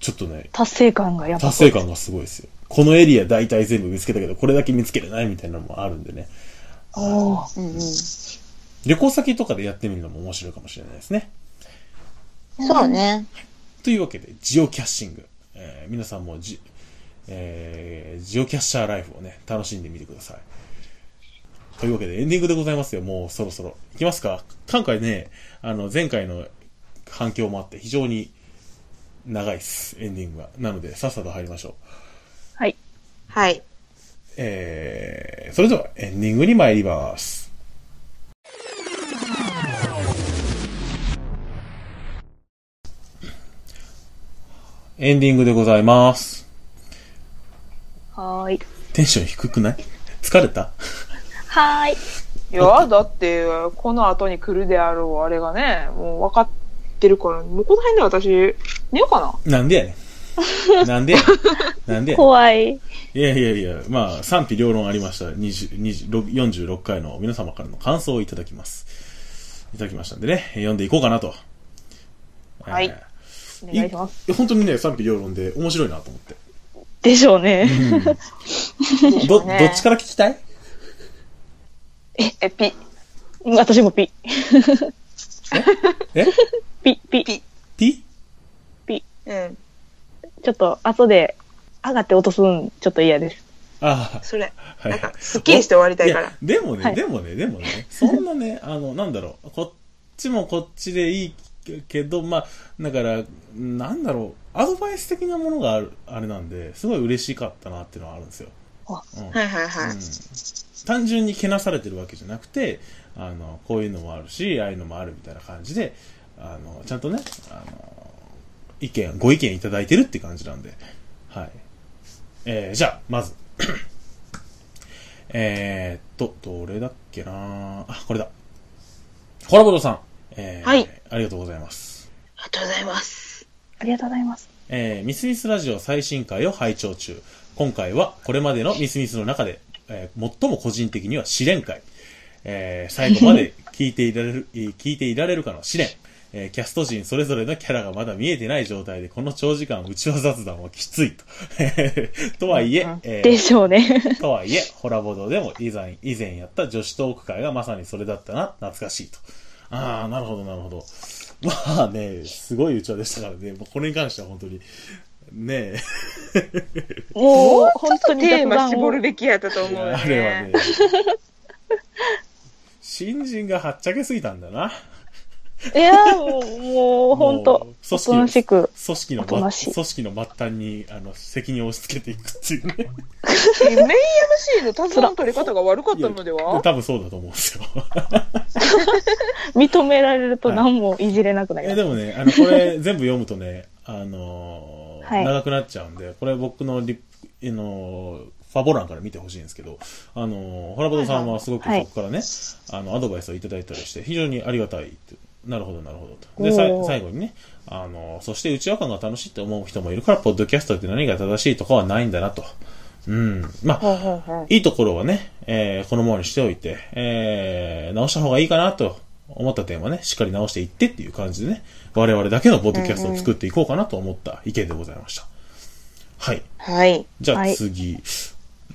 ちょっとね、達成感がやっぱ。達成感がすごいですよ。このエリア大体全部見つけたけど、これだけ見つけれないみたいなのもあるんでね。おーうんうん。旅行先とかでやってみるのも面白いかもしれないですね。そうね。というわけで、ジオキャッシング。えー皆さんもジ、えージオキャッシャーライフをね、楽しんでみてください。というわけで、エンディングでございますよ。もうそろそろ。いきますか？今回ね、あの、前回の反響もあって、非常に長いです。エンディングが。なので、さっさと入りましょう。はい。はい。えー、それではエンディングに参ります。エンディングでございます。はーい。テンション低くない？疲れた？はーい。いや、だって、この後に来るであろう、あれがね、もう分かってるから、もうこの辺で私、寝ようかな。なんでやねん。なんで。なんで。怖い。いやいやいや、まあ、賛否両論ありました。20 20 46回の皆様からの感想をいただきます。いただきましたんでね、読んでいこうかなと。はいえお願いします。ーいや本当にね、賛否両論で面白いなと思って。でしょうね。ど、どうね。っちから聞きたい？え、ピ、私もピ。え？ピ、ピ、ピ、ピ？うん、ちょっと後で上がって落とすんちょっと嫌です。ああ、それ。はいなんか、すっきりして終わりたいから。や。でもね、はい。でもね、でもね、そんなね、あの、なんだろう、こっちもこっちでいいけど、まあ、だから、なんだろう、アドバイス的なものがある、あれなんで、すごい嬉しかったなっていうのはあるんですよ。あうんはいはいはい。うん単純にけなされてるわけじゃなくて、あの、こういうのもあるし、ああいうのもあるみたいな感じで、あの、ちゃんとね、あの、意見、ご意見いただいてるって感じなんで、はい。えー、じゃあ、まず、えーっと、どれだっけな？あ、これだ。コラボドさん。えー、はいありがとうございます。ありがとうございます。ありがとうございます。えーミスミスラジオ最新回を拝聴中。今回はこれまでのミスミスの中で、えー最も個人的には試練会。えー最後まで聞いていられる、えー聞いていられるかの試練。えーキャスト陣それぞれのキャラがまだ見えてない状態で、この長時間内輪雑談はきついと。とはいえ、えーでしょうね。とはいえ、ホラボドでも以前、以前やった女子トーク会がまさにそれだったな、懐かしいと。ああ、なるほど、なるほど。まあね、すごいうちわでしたからね、これに関しては本当に、ねもう、本当にテーマ絞るべきやったとえ、思うよね。あれはね、新人がはっちゃけすぎたんだな。いや、もう、もう、本当組お織となしく。組織の組織の末端に、あの、責任を押し付けていくっていうね。メイン MC のタの取り方が悪かったのでは？多分そうだと思うんですよ。認められると何もいじれなくなりいや、ます。でもね、あの、これ 全部読むとね、あのーはい長くなっちゃうんで、これ僕のリあのーファボ欄から見てほしいんですけど、あのーホラボドさんはすごくはいそこからね、あの、アドバイスをいただいたりして、非常にありがたいって。なるほど、なるほどと。で、最後にね、あのーそして内輪感が楽しいって思う人もいるから、ポッドキャストって何が正しいとかはないんだなと。うん。まあ、ほうほうほういいところはね、えーこのままにしておいて、えー直した方がいいかなと思った点はね、しっかり直していってっていう感じでね、我々だけのポッドキャストを作っていこうかなと思った意見でございました。はい。はい。じゃあはい次。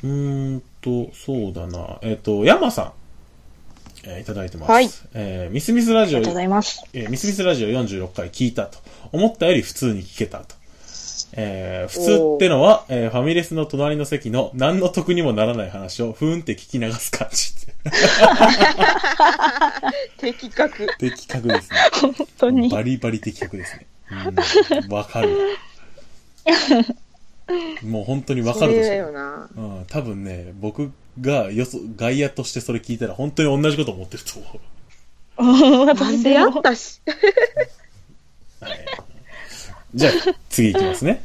うーんと、そうだな。えっ、と、山さん、えーいただいてます。はいえーミスミスラジオありがとうございます。えーミスミスラジオ46回聞いたと。思ったより普通に聞けたと。えー普通ってのは、えーファミレスの隣の席の何の得にもならない話をふーんって聞き流す感じ。的確。的確ですね。本当に。バリバリ的確ですね。うんわかる。もう本当にわかるとそれだしかよな。うん、多分ね、僕がよそ、外野としてそれ聞いたら本当に同じこと思ってると思う。なんでやったし。はいじゃあ、次いきますね。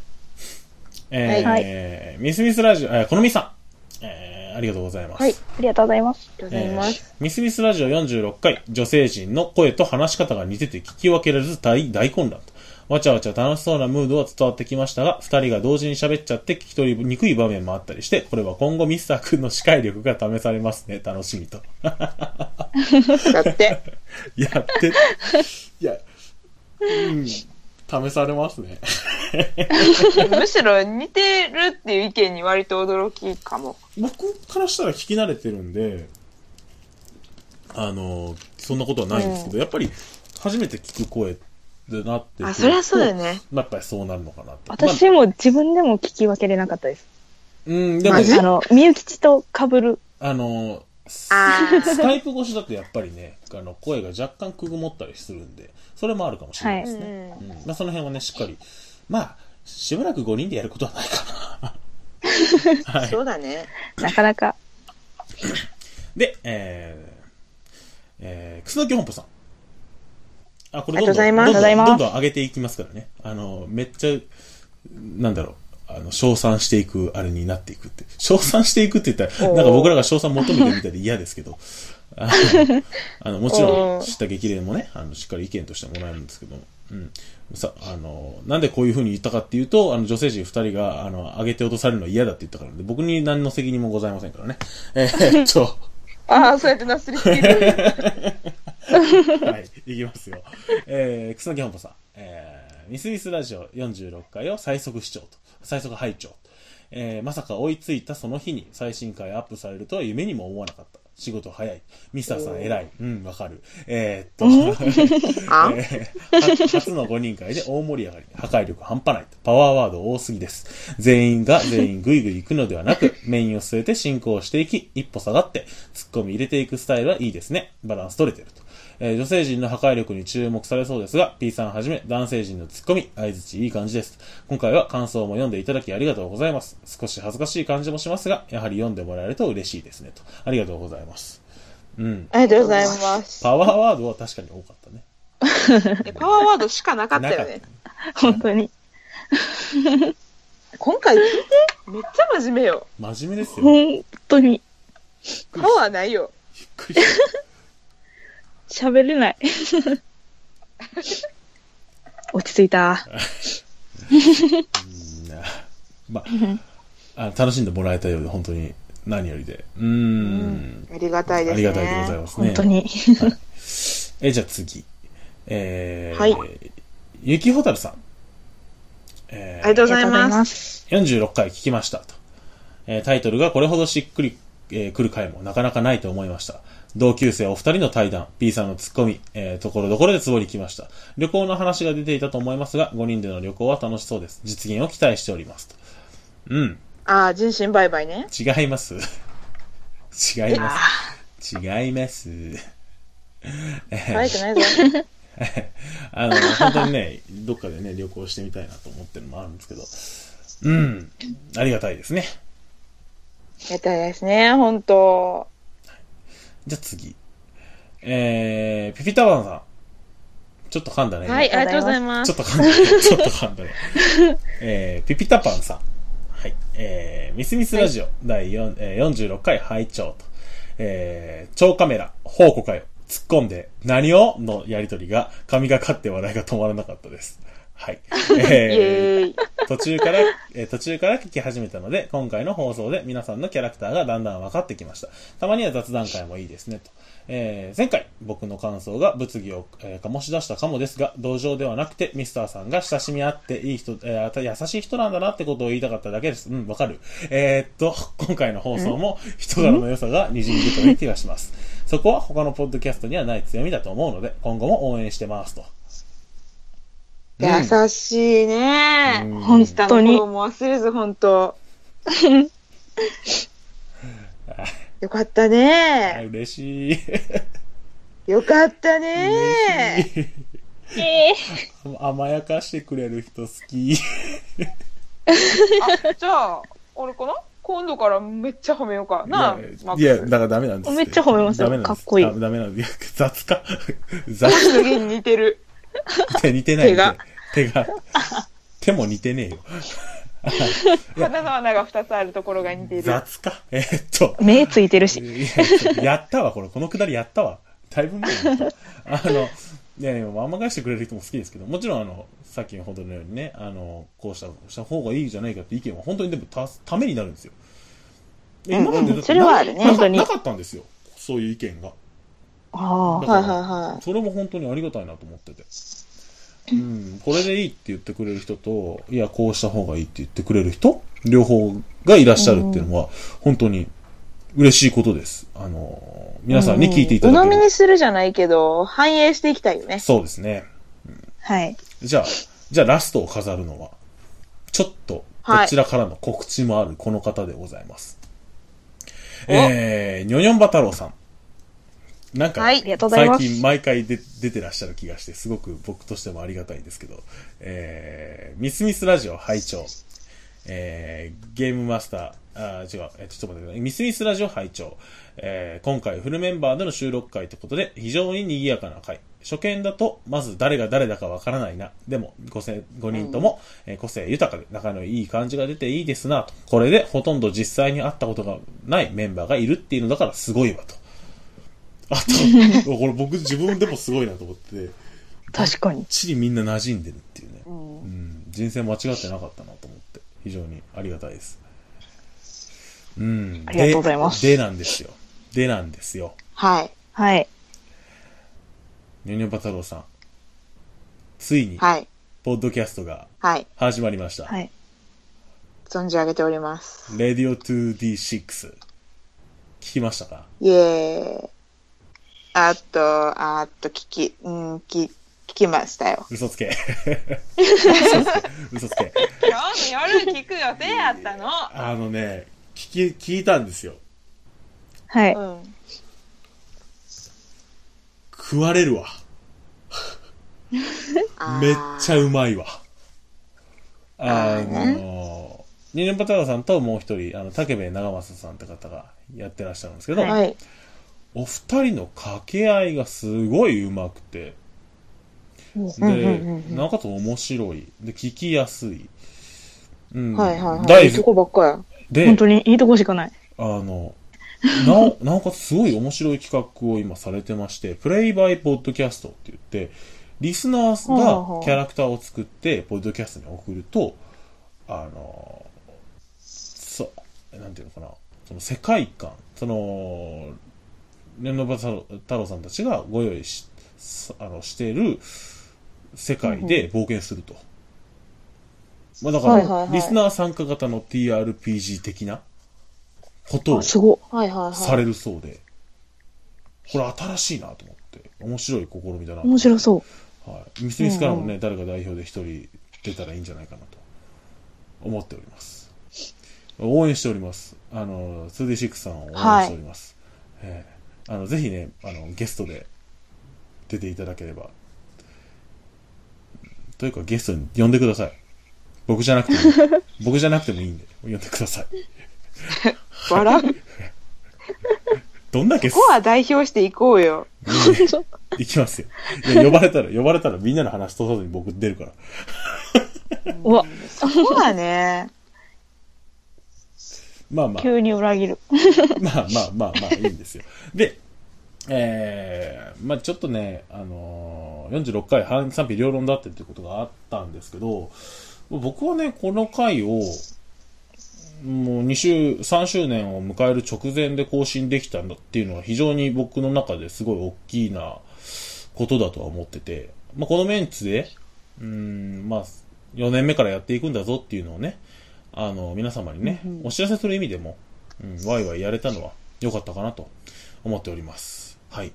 えーはいミスミスラジオ、えーこのみさん。えーありがとうございます。はいありがとうございます。ありがとうございます。えーミスミスラジオ46回、女性陣の声と話し方が似てて聞き分けられず大大混乱と。わちゃわちゃ楽しそうなムードは伝わってきましたが、二人が同時に喋っちゃって聞き取りにくい場面もあったりして、これは今後ミスター君の視界力が試されますね。楽しみと。だって。やって、いや、うん、試されますね。むしろ似てるっていう意見に割と驚きかも。僕からしたら聞き慣れてるんで、あの、そんなことはないんですけど、やっぱり初めて聞く声だなって。あ、そりゃそうだよね。やっぱりそうなるのかなって。まあ私も自分でも聞き分けれなかったです。うん、でも、マジ？あの、みゆきちと被る。あの、スあスカイプ越しだとやっぱりね、あの、声が若干くぐもったりするんで、それもあるかもしれないですね。はいうんまあ、その辺はね、しっかり。まあ、しばらく5人でやることはないかな。あ、はい。そうだね。なかなか。で、えー、えー、楠木本舗さん。あ、これどんどん、ざいますどんどん、ありがとうございますどんどん上げていきますからね。あの、めっちゃ、なんだろう、ああの、称賛していく、あれになっていくって。称賛していくって言ったら、なんか僕らが称賛求めてるみたいで嫌ですけど、あの、あのもちろん、知った激励もね、あの、しっかり意見としてもらえるんですけども、うん。さ、あの、なんでこういう風に言ったかっていうと、あの、女性陣二人が、あの、上げて落とされるのは嫌だって言ったからで、僕に何の責任もございませんからね。えーっと、ああ、そうやってなすりつける。はい、いきますよ。えー、楠木本舗さん、えー、ミスミスラジオ46回を最速視聴と、最速拝聴。えー、まさか追いついたその日に最新回アップされるとは夢にも思わなかった。仕事早い。ミスターさん偉い。うん、わかる。えー、っと、あ？えーは初の5人会で大盛り上がり。破壊力半端ない。パワーワード多すぎです。全員が全員グイグイ行くのではなく、メインを据えて進行していき、一歩下がって、突っ込み入れていくスタイルはいいですね。バランス取れてると。えー女性陣の破壊力に注目されそうですが、P さんはじめ男性陣の突っ込み、相づちいい感じです。今回は感想も読んでいただきありがとうございます。少し恥ずかしい感じもしますが、やはり読んでもらえると嬉しいですね。と。ありがとうございます。うん。ありがとうございます。パワーワードは確かに多かったね。えパワーワードしかなかったよね。本当に。今回聞いてめっちゃ真面目よ。真面目ですよ。本当に。パワーないよ。びっくりした。喋れない。落ち着いた。まあ、あ楽しんでもらえたようで、本当に何よりで。うーん。ありがたいですね。ありがたいでございますね。本当に。え、じゃあ次。えー、はいゆきほたるさん。えーありがとうございま。す。46回聞きましたと。えータイトルがこれほどしっくり、えー来る回もなかなかないと思いました。同級生お二人の対談、P さんのツッコミ、えーところどころでツボに来ました。旅行の話が出ていたと思いますが、5人での旅行は楽しそうです。実現を期待しておりますと。うん。ああ、人身売買ね。違います。違います。違います。えーバイクないぞ。あの、本当にね、どっかでね、旅行してみたいなと思ってるのもあるんですけど。うん。ありがたいですね。ありがたいですね、本当じゃあ次。えー、ピピタワンさん。ちょっと噛んだね。はい、今ありがとうございます。ちょっと噛んだね。ちょっと噛んだね。えー、ピピタパンさん。はい。えー、ミスミスラジオ、第4、えー46回拝聴と。えー、超カメラ、宝庫かよ。突っ込んで、何を？のやりとりが、神がかって笑いが止まらなかったです。はい。イえー。途中から、えー途中から聞き始めたので、今回の放送で皆さんのキャラクターがだんだん分かってきました。たまには雑談会もいいですね、と。えー前回、僕の感想が物議を、えー醸し出したかもですが、同情ではなくて、ミスターさんが親しみ合っていい人、えー優しい人なんだなってことを言いたかっただけです。うん、わかる。えーっと、今回の放送も人柄の良さが滲んでという気がします。そこは他のポッドキャストにはない強みだと思うので、今後も応援してますと。優しいね。うん本当に頃も忘れず、本当よかったあね。嬉しい。よかったね。嬉しい。ええ甘やかしてくれる人好き。あ、じゃあ、俺かな今度からめっちゃ褒めようかな。マックスいや、だからダメなんですめっちゃ褒めますよダメなんですかっこいいあダメなんです。雑か。雑星野源に似てる。って似てない。手が。手が。手も似てねえよ。鼻の穴が2つあるところが似てる。雑か。えーっと。目ついてるし。いややったわ、これ。このくだりやったわ。だいぶ前にやった。あの、いやいや、甘がしてくれる人も好きですけど、もちろんあの、さっきのほどのようにね、あの、こうした、した方がいいじゃないかって意見は本当にでもた、ためになるんですよ。うんうん今までだってそれはあるね本当になかったんですよ。そういう意見が。ああ。はいはいはい。それも本当にありがたいなと思ってて。うん、これでいいって言ってくれる人と、いや、こうした方がいいって言ってくれる人、両方がいらっしゃるっていうのは、本当に嬉しいことです。あの、皆さんに聞いていただける。鵜呑みにするじゃないけど、反映していきたいよね。そうですね。はい。じゃあ、じゃあラストを飾るのは、ちょっと、こちらからの告知もあるこの方でございます。えー、にょにょんば太郎さん。なんか、最近毎回で出てらっしゃる気がして、すごく僕としてもありがたいんですけど、えー、ミスミスラジオ拝聴えー、ゲームマスター、あー違う、えーちょっと待ってください。ミスミスラジオ拝聴えー、今回フルメンバーでの収録会ということで、非常に賑やかな回、初見だと、まず誰が誰だかわからないな。でも、5, 5人とも、えー個性豊かで仲のいい感じが出ていいですなと。これでほとんど実際に会ったことがないメンバーがいるっていうのだからすごいわと。あと、これ僕自分でもすごいなと思って、確かに。ちりみんな馴染んでるっていうね。うんうん、人生間違ってなかったなと思って、非常にありがたいです。うん。ありがとうございますで、でなんですよ。でなんですよ。はい。はい。ニョニョバ太郎さん。ついに、はい。ポッドキャストがはい。始まりました。はい。存じ上げております。Radio 2D6。聞きましたか？イエーイ。あっと、あっと、聞き、うん、聞、聞きましたよ。嘘つけ。嘘つけ。嘘つけ。今日の夜聞く予定やったの？あのね、聞き、聞いたんですよ。はい。うん。食われるわ。めっちゃうまいわ。ああーの、ニネパ太郎さんともう一人、あの、竹部長政さんって方がやってらっしゃるんですけど、はい。お二人の掛け合いがすごいうまくて、で、なおかつ面白い。で、聞きやすい。うん。はいはいはい。大いいとこばっかや。で本、当にいいとこしかない。あの、なお、なおかつすごい面白い企画を今されてまして、プレイバイポッドキャストって言って、リスナーがキャラクターを作って、ポッドキャストに送ると、あの、そう、なんていうのかな、その世界観、その、年のば太郎さんたちがご用意し、さあの、している世界で冒険すると。まあだから、はいはいはいリスナー参加型の TRPG 的なことを。されるそうで、これ新しいなと思って、面白い試みだなと。面白そう。はい。ミスミスからもね、誰か代表で一人出たらいいんじゃないかなと思っております。応援しております。あの、2D6 さんを応援しております。ええあの、ぜひね、あの、ゲストで出ていただければ。というか、ゲストに呼んでください。僕じゃなくても、僕じゃなくてもいいんで、呼んでください。笑う。どんだけここは代表していこうよ。行きますよ。いや、呼ばれたら、呼ばれたらみんなの話通さずに僕出るから。うわ、そこはね、まあまあ、急に裏切る。まあまあまあまあいいんですよ。で、えー、まあちょっとね、あのー、46回反賛否両論だってっていうことがあったんですけど、僕はね、この回を、もう2週、3周年を迎える直前で更新できたんだっていうのは非常に僕の中ですごい大きなことだとは思ってて、まあこのメンツで、うーん、まあ4年目からやっていくんだぞっていうのをね、あの、皆様にね、お知らせする意味でも、うん、ワイワイやれたのは良かったかなと思っております。はい。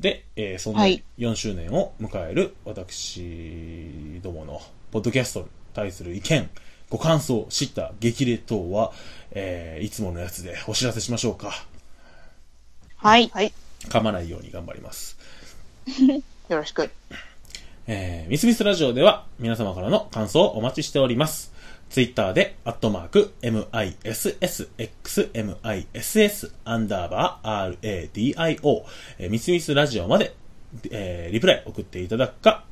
で、えーそんなはい4周年を迎える私どものポッドキャストに対する意見、ご感想、知った激励等は、えーいつものやつでお知らせしましょうか。はい。はい。噛まないように頑張ります。よろしく。えー、ミスミスラジオでは皆様からの感想をお待ちしております。ツイッターで、アットマーク、missxmiss、アンダーバー、radio、えー、ミスミスラジオまで、えー、リプライ送っていただくか、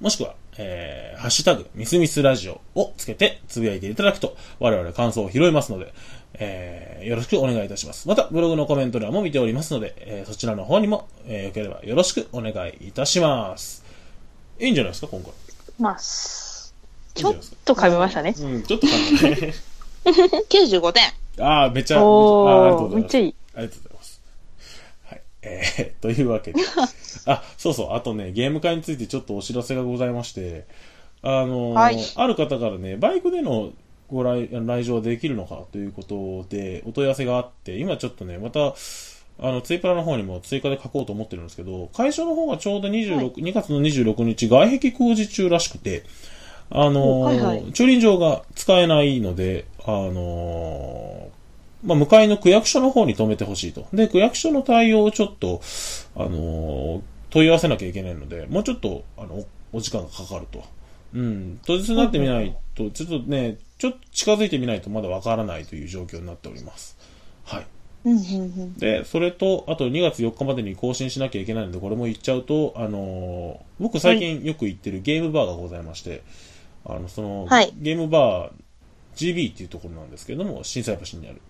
もしくは、えー、ハッシュタグ、ミスミスラジオをつけてつぶやいていただくと、我々感想を拾いますので、えー、よろしくお願いいたします。また、ブログのコメント欄も見ておりますので、えー、そちらの方にも、えー、よければよろしくお願いいたします。いいんじゃないですか、今回。ま、すちょっ。と噛みましたね。うん、ちょっと簡単ね。95点。ああ、めっちゃ、お。めっちゃいい。ありがとうございます。はい。えー、というわけで。あ、そうそう、あとね、ゲーム会についてちょっとお知らせがございまして、あのーはいある方からね、バイクでのご来来場できるのかということで、お問い合わせがあって、今ちょっとね、また、あの、ツイプラの方にも追加で書こうと思ってるんですけど、会社の方がちょうど26、2月の26日、外壁工事中らしくて、あのはいはい駐輪場が使えないので、あのーまあ、向かいの区役所の方に止めてほしいと。で、区役所の対応をちょっと、あのー問い合わせなきゃいけないので、もうちょっと、あの、おお時間がかかると。うん。当日になってみないと、ちょっとね、ちょっと近づいてみないとまだわからないという状況になっております。はい。で、それと、あと2月4日までに更新しなきゃいけないので、これも言っちゃうと、あのー僕最近よく行ってるゲームバーがございまして、あの、その、はいゲームバー GB っていうところなんですけれども、震災橋にある。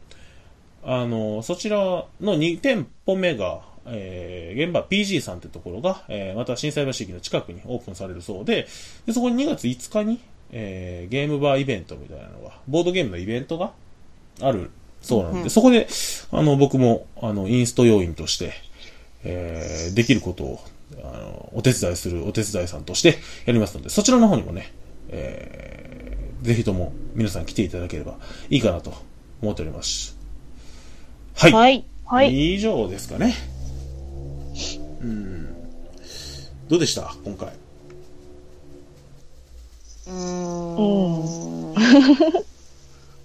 あのーそちらの2店舗目が、えー、ゲームバー PG さんってところが、えーまた震災橋駅の近くにオープンされるそうで、でそこに2月5日に、えーゲームバーイベントみたいなのが、ボードゲームのイベントがあるそうなので、そこで、あの、僕も、あの、インスト要員として、えーできることを、あの、お手伝いするお手伝いさんとしてやりますので、そちらの方にもね、えーぜひとも皆さん来ていただければいいかなと思っております。はい。はい。はい。以上ですかね。うん。どうでした？今回。うーうんん。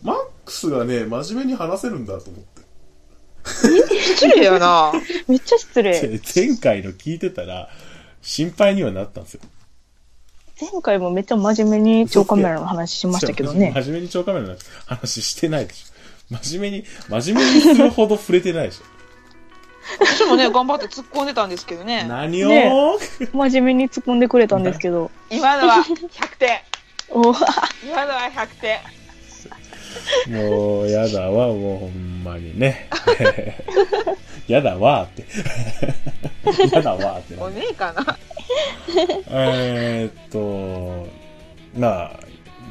マックスがね、真面目に話せるんだと思って。失礼やな。めっちゃ失礼。前回の聞いてたら、心配にはなったんですよ。前回もめっちゃ真面目に超カメラの話しましたけどね。真面目に超カメラの話してないでしょ。真面目に、真面目にするほど触れてないでし私もね、頑張って突っ込んでたんですけどょ。ね。何を、ね真面目に突っ込んでくれたんですけど。今のは100点。お今のは100点。もう、やだわ、もうほんまにね。やだわーって。やだわーってなおねえかな。えーっと、まあ、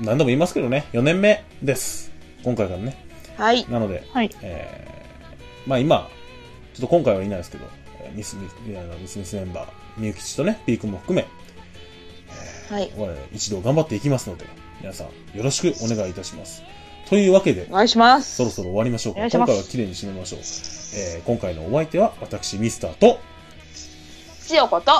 何度も言いますけどね、4年目です。今回からね。はい。なので、はい。えー、まあ今、ちょっと今回はいないですけど、えーミスミス、ミスミスメンバー、みゆきちとね、ピー君も含め、はい。我々一同頑張っていきますので、皆さんよろしくお願いいたします。というわけでお、願いします。そろそろ終わりましょうか。お願いします今回は綺麗に締めましょう。えー、今回のお相手は私、ミスターと、千代子と、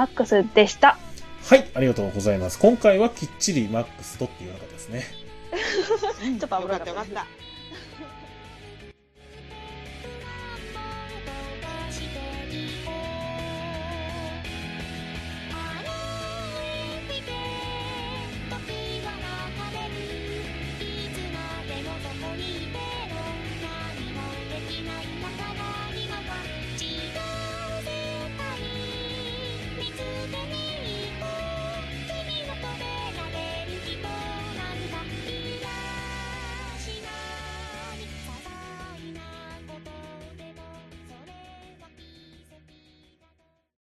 マックスでした。はい、ありがとうございます。今回はきっちりマックスとって言わなかったですね。ちょっと危なかった。